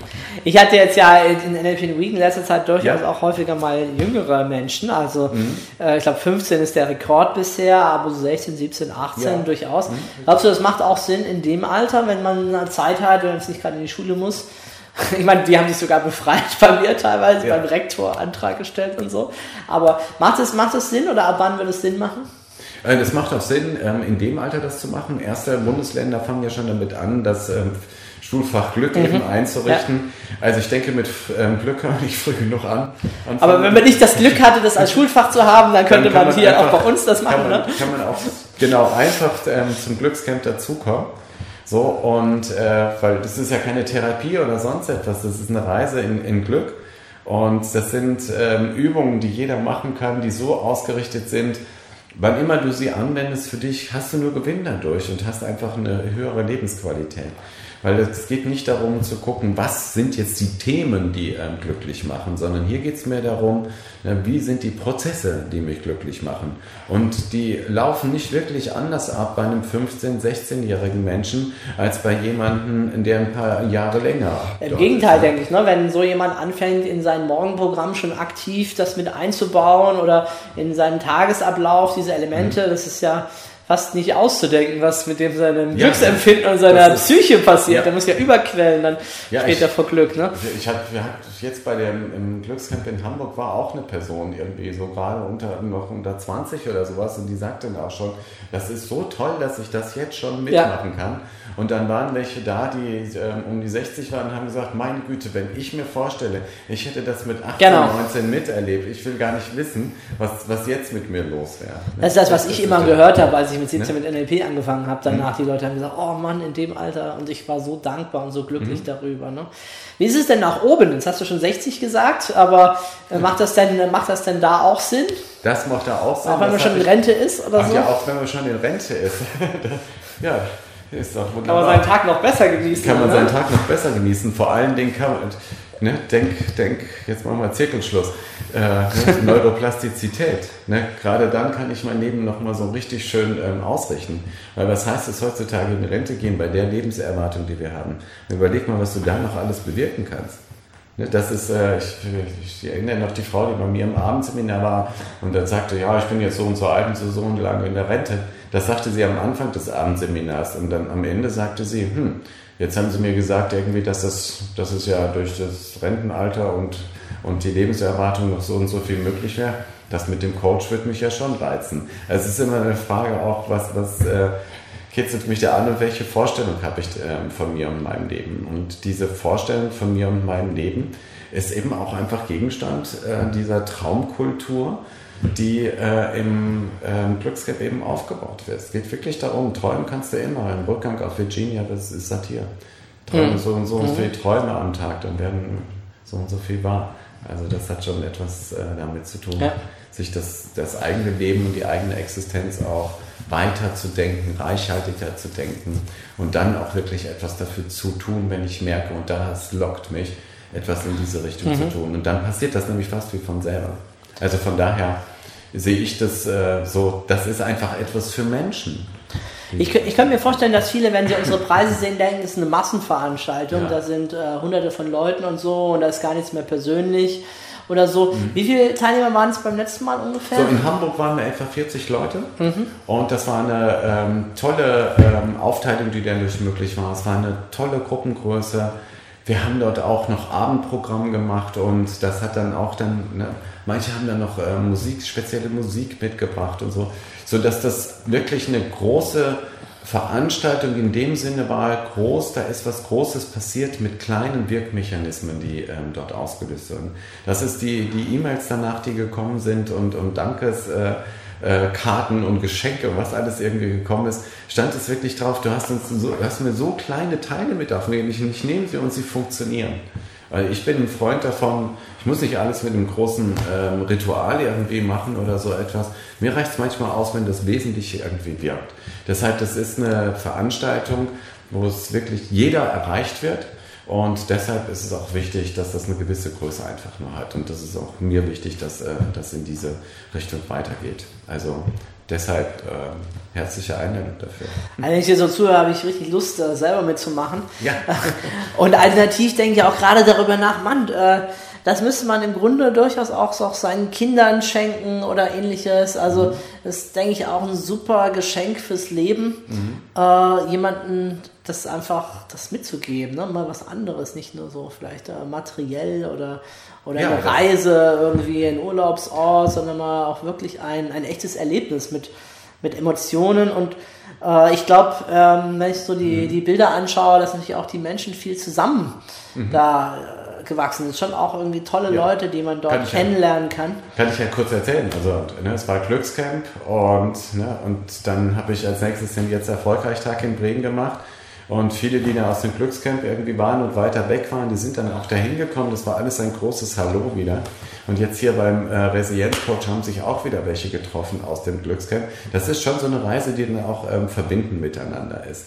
Ich hatte jetzt ja in NLP Week in letzter Zeit durchaus ja. auch häufiger mal jüngere Menschen. Also mhm. äh, ich glaube 15 ist der Rekord bisher, aber so 16, 17, 18 ja. durchaus. Mhm. Glaubst du, das macht auch Sinn in dem Alter, wenn man Zeit hat, wenn es nicht gerade in die Schule muss? Ich meine, die haben sich sogar befreit bei mir teilweise, ja. beim Rektor Antrag gestellt und so. Aber macht es, macht es Sinn oder ab wann würde es Sinn machen? Äh, das macht auch Sinn, ähm, in dem Alter das zu machen. Erste Bundesländer fangen ja schon damit an, das ähm, Schulfach Glück mhm. eben einzurichten. Ja. Also ich denke, mit ähm, Glück kann man nicht früh genug an. Aber wenn man nicht das Glück hatte, das als Schulfach zu haben, dann könnte dann man, hier einfach, auch bei uns das machen. Kann man, ne? kann man auch genau einfach zum Glückscamp dazukommen. So, und äh, weil das ist ja keine Therapie oder sonst etwas, das ist eine Reise in, in Glück. Und das sind ähm, Übungen, die jeder machen kann, die so ausgerichtet sind, wann immer du sie anwendest für dich, hast du nur Gewinn dadurch und hast einfach eine höhere Lebensqualität. Weil es geht nicht darum zu gucken, was sind jetzt die Themen, die ähm, glücklich machen, sondern hier geht es mehr darum, wie sind die Prozesse, die mich glücklich machen. Und die laufen nicht wirklich anders ab bei einem 15-, 16-jährigen Menschen als bei jemandem, der ein paar Jahre länger. Im Gegenteil, ist. denke ich, ne? wenn so jemand anfängt, in sein Morgenprogramm schon aktiv das mit einzubauen oder in seinem Tagesablauf diese Elemente, mhm. das ist ja fast nicht auszudenken, was mit dem seinem ja, Glücksempfinden und seiner Psyche passiert. Ja. Der muss ja überquellen dann ja, später ich, vor Glück. Ne? Ich hatte, jetzt bei dem im Glückscamp in Hamburg war auch eine Person irgendwie so gerade unter noch unter 20 oder sowas und die sagte dann auch schon, das ist so toll, dass ich das jetzt schon mitmachen kann. Und dann waren welche da, die ähm, um die 60 waren und haben gesagt, meine Güte, wenn ich mir vorstelle, ich hätte das mit 18, genau. 19 miterlebt, ich will gar nicht wissen, was, was jetzt mit mir los wäre. Das ist das, was das ich immer gehört habe, als ich mit 17 ne? mit NLP angefangen habe. Danach mhm. die Leute haben gesagt, oh Mann, in dem Alter und ich war so dankbar und so glücklich mhm. darüber. Ne? Wie ist es denn nach oben? Jetzt hast du schon 60 gesagt, aber äh, macht, das denn, macht das denn da auch Sinn? Das macht da auch Sinn. Auch wenn man schon in Rente ist oder so? Ja, auch wenn man schon in Rente ist. ja, ist doch wunderbar. Kann man seinen Tag noch besser genießen. Kann man ne? seinen Tag noch besser genießen. Vor allen Dingen kann man, ne, denk, denk, jetzt machen wir Zirkelschluss. Äh, ne, Neuroplastizität. Ne? Gerade dann kann ich mein Leben nochmal so richtig schön ähm, ausrichten. Weil was heißt es heutzutage in Rente gehen bei der Lebenserwartung, die wir haben? Überleg mal, was du da noch alles bewirken kannst. Ne, das ist, äh, ich, ich, erinnere noch die Frau, die bei mir im Abendseminar war und dann sagte, ja, ich bin jetzt so und so alt und so, so und lange in der Rente. Das sagte sie am Anfang des Abendseminars und dann am Ende sagte sie, hm, jetzt haben sie mir gesagt irgendwie, dass das, dass es ja durch das Rentenalter und, und die Lebenserwartung noch so und so viel möglich wäre. Das mit dem Coach wird mich ja schon reizen. Also es ist immer eine Frage auch, was, was äh, kitzelt mich da an und welche Vorstellung habe ich äh, von mir und meinem Leben. Und diese Vorstellung von mir und meinem Leben ist eben auch einfach Gegenstand äh, dieser Traumkultur, die äh, im äh, eben aufgebaut wird. Es geht wirklich darum, träumen kannst du immer. Ein Rückgang auf Virginia, das ist Satire. Träume mhm. so und so und so viele Träume am Tag, dann werden so und so viel wahr. Also das hat schon etwas äh, damit zu tun, ja. sich das, das eigene Leben und die eigene Existenz auch weiter zu denken, reichhaltiger zu denken und dann auch wirklich etwas dafür zu tun, wenn ich merke, und das lockt mich, etwas in diese Richtung mhm. zu tun. Und dann passiert das nämlich fast wie von selber. Also von daher sehe ich das äh, so, das ist einfach etwas für Menschen. Ich, ich könnte mir vorstellen, dass viele, wenn sie unsere Preise sehen, denken, es ist eine Massenveranstaltung, ja. da sind äh, hunderte von Leuten und so und da ist gar nichts mehr persönlich oder so. Mhm. Wie viele Teilnehmer waren es beim letzten Mal ungefähr? So, in Hamburg waren wir etwa 40 Leute mhm. und das war eine ähm, tolle ähm, Aufteilung, die dadurch möglich war. Es war eine tolle Gruppengröße. Wir haben dort auch noch Abendprogramm gemacht und das hat dann auch dann, ne, manche haben dann noch äh, Musik, spezielle Musik mitgebracht und so, sodass das wirklich eine große Veranstaltung in dem Sinne war groß, da ist was Großes passiert mit kleinen Wirkmechanismen, die ähm, dort ausgelöst wurden. Das ist die E-Mails danach, die gekommen sind und, und Dankes. Äh, äh, und Geschenke und was alles irgendwie gekommen ist, stand es wirklich drauf, du hast, uns so, hast mir so kleine Teile mit aufnehmen, ich, ich nehme sie und sie funktionieren. Weil ich bin ein Freund davon, ich muss nicht alles mit einem großen ähm, Ritual irgendwie machen oder so etwas. Mir reicht es manchmal aus, wenn das Wesentliche irgendwie wirkt. Deshalb, das ist eine Veranstaltung, wo es wirklich jeder erreicht wird und deshalb ist es auch wichtig, dass das eine gewisse Größe einfach nur hat. Und das ist auch mir wichtig, dass äh, das in diese Richtung weitergeht. Also deshalb äh, herzliche Einladung dafür. Also wenn ich dir so zuhöre, habe ich richtig Lust, äh, selber mitzumachen. Ja. Und alternativ denke ich auch gerade darüber nach, Mann, äh, das müsste man im Grunde durchaus auch, auch seinen Kindern schenken oder ähnliches. Also das ist, denke ich, auch ein super Geschenk fürs Leben, mhm. äh, jemanden das einfach das mitzugeben, ne? mal was anderes, nicht nur so vielleicht äh, materiell oder, oder ja, eine Reise irgendwie in Urlaubsort, sondern mal auch wirklich ein, ein echtes Erlebnis mit, mit Emotionen und äh, ich glaube, ähm, wenn ich so die, mhm. die Bilder anschaue, dass natürlich auch die Menschen viel zusammen mhm. da gewachsen sind. Schon auch irgendwie tolle ja. Leute, die man dort kann kennenlernen ja, kann. Kann ich ja kurz erzählen. Also ne, es war Glückscamp und, ne, und dann habe ich als nächstes den jetzt erfolgreich Tag in Bremen gemacht. Und viele, die da aus dem Glückscamp irgendwie waren und weiter weg waren, die sind dann auch dahin gekommen. Das war alles ein großes Hallo wieder. Und jetzt hier beim äh, Resilienzcoach haben sich auch wieder welche getroffen aus dem Glückscamp. Das ist schon so eine Reise, die dann auch ähm, verbinden miteinander ist.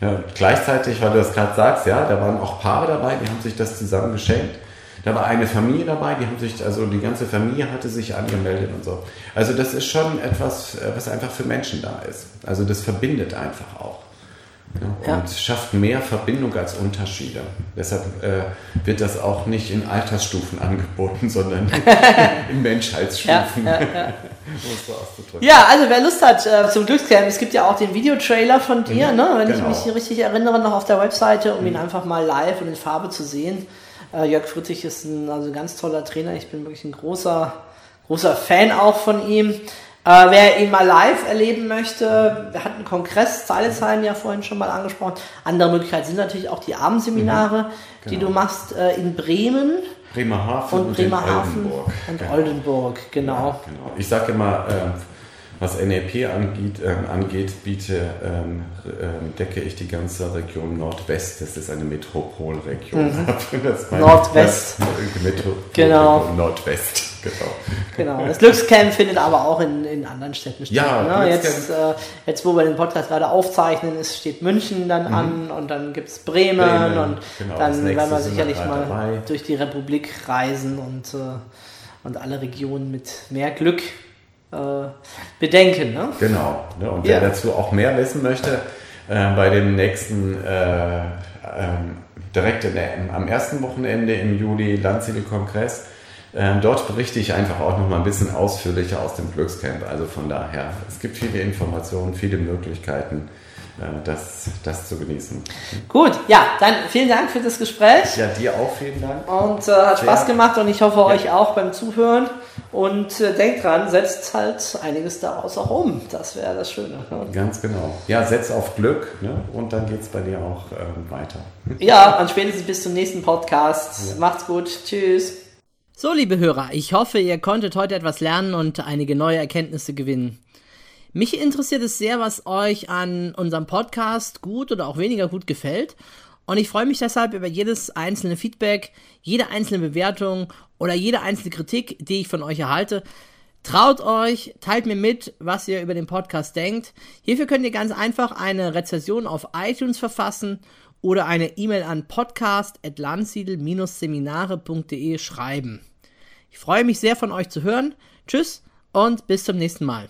Ja, gleichzeitig, weil du das gerade sagst, ja, da waren auch Paare dabei, die haben sich das zusammen geschenkt. Da war eine Familie dabei, die haben sich, also die ganze Familie hatte sich angemeldet und so. Also das ist schon etwas, äh, was einfach für Menschen da ist. Also das verbindet einfach auch. Ja, und ja. schafft mehr Verbindung als Unterschiede. Deshalb äh, wird das auch nicht in Altersstufen angeboten, sondern in Menschheitsstufen. Ja, ja, also wer Lust hat äh, zum Glückscamp, es gibt ja auch den Videotrailer von dir, mhm, ne? wenn genau. ich mich richtig erinnere, noch auf der Webseite, um mhm. ihn einfach mal live und in Farbe zu sehen. Äh, Jörg Friedrich ist ein also ganz toller Trainer. Ich bin wirklich ein großer, großer Fan auch von ihm. Äh, wer ihn mal live erleben möchte, wir hatten einen Kongress, Zeilesheim ja vorhin schon mal angesprochen. Andere Möglichkeiten sind natürlich auch die Abendseminare, mhm, genau. die du machst äh, in Bremen. Bremerhaven und, und Bremerhaven Oldenburg. und genau. Oldenburg, genau. Ja, genau. Ich sage immer, äh, was NLP angeht, äh, angeht biete, ähm, äh, decke ich die ganze Region Nordwest. Das ist eine Metropolregion. Mhm. Nordwest. Metro genau. Nordwest. Genau. genau. Das Glückscamp findet aber auch in, in anderen Städten statt. Ja, ne? jetzt, äh, jetzt, wo wir den Podcast gerade aufzeichnen, ist, steht München dann mhm. an und dann gibt es Bremen, Bremen, und genau, dann werden wir sicherlich mal dabei. durch die Republik reisen und, äh, und alle Regionen mit mehr Glück bedenken. Ne? Genau. Ne? Und wer dazu auch mehr wissen möchte, äh, bei dem nächsten, äh, ähm, direkt der, am ersten Wochenende im Juli Landsiedel-Kongress, ähm, dort berichte ich einfach auch noch mal ein bisschen ausführlicher aus dem Glückscamp. Also von daher, es gibt viele Informationen, viele Möglichkeiten, äh, das, das zu genießen. Gut, ja, dann vielen Dank für das Gespräch. Ja, dir auch vielen Dank. Und äh, hat Spaß gemacht und ich hoffe ja. euch auch beim Zuhören. Und äh, denkt dran, setzt halt einiges daraus auch um. Das wäre das Schöne. Ne? Ganz genau. Ja, setz auf Glück ne? und dann geht es bei dir auch ähm, weiter. Ja, und spätestens bis zum nächsten Podcast. Ja. Macht's gut. Tschüss. So, liebe Hörer, ich hoffe, ihr konntet heute etwas lernen und einige neue Erkenntnisse gewinnen. Mich interessiert es sehr, was euch an unserem Podcast gut oder auch weniger gut gefällt. Und ich freue mich deshalb über jedes einzelne Feedback, jede einzelne Bewertung oder jede einzelne Kritik, die ich von euch erhalte. Traut euch, teilt mir mit, was ihr über den Podcast denkt. Hierfür könnt ihr ganz einfach eine Rezession auf iTunes verfassen oder eine E-Mail an podcast.landsiedel-seminare.de schreiben. Ich freue mich sehr von euch zu hören. Tschüss und bis zum nächsten Mal.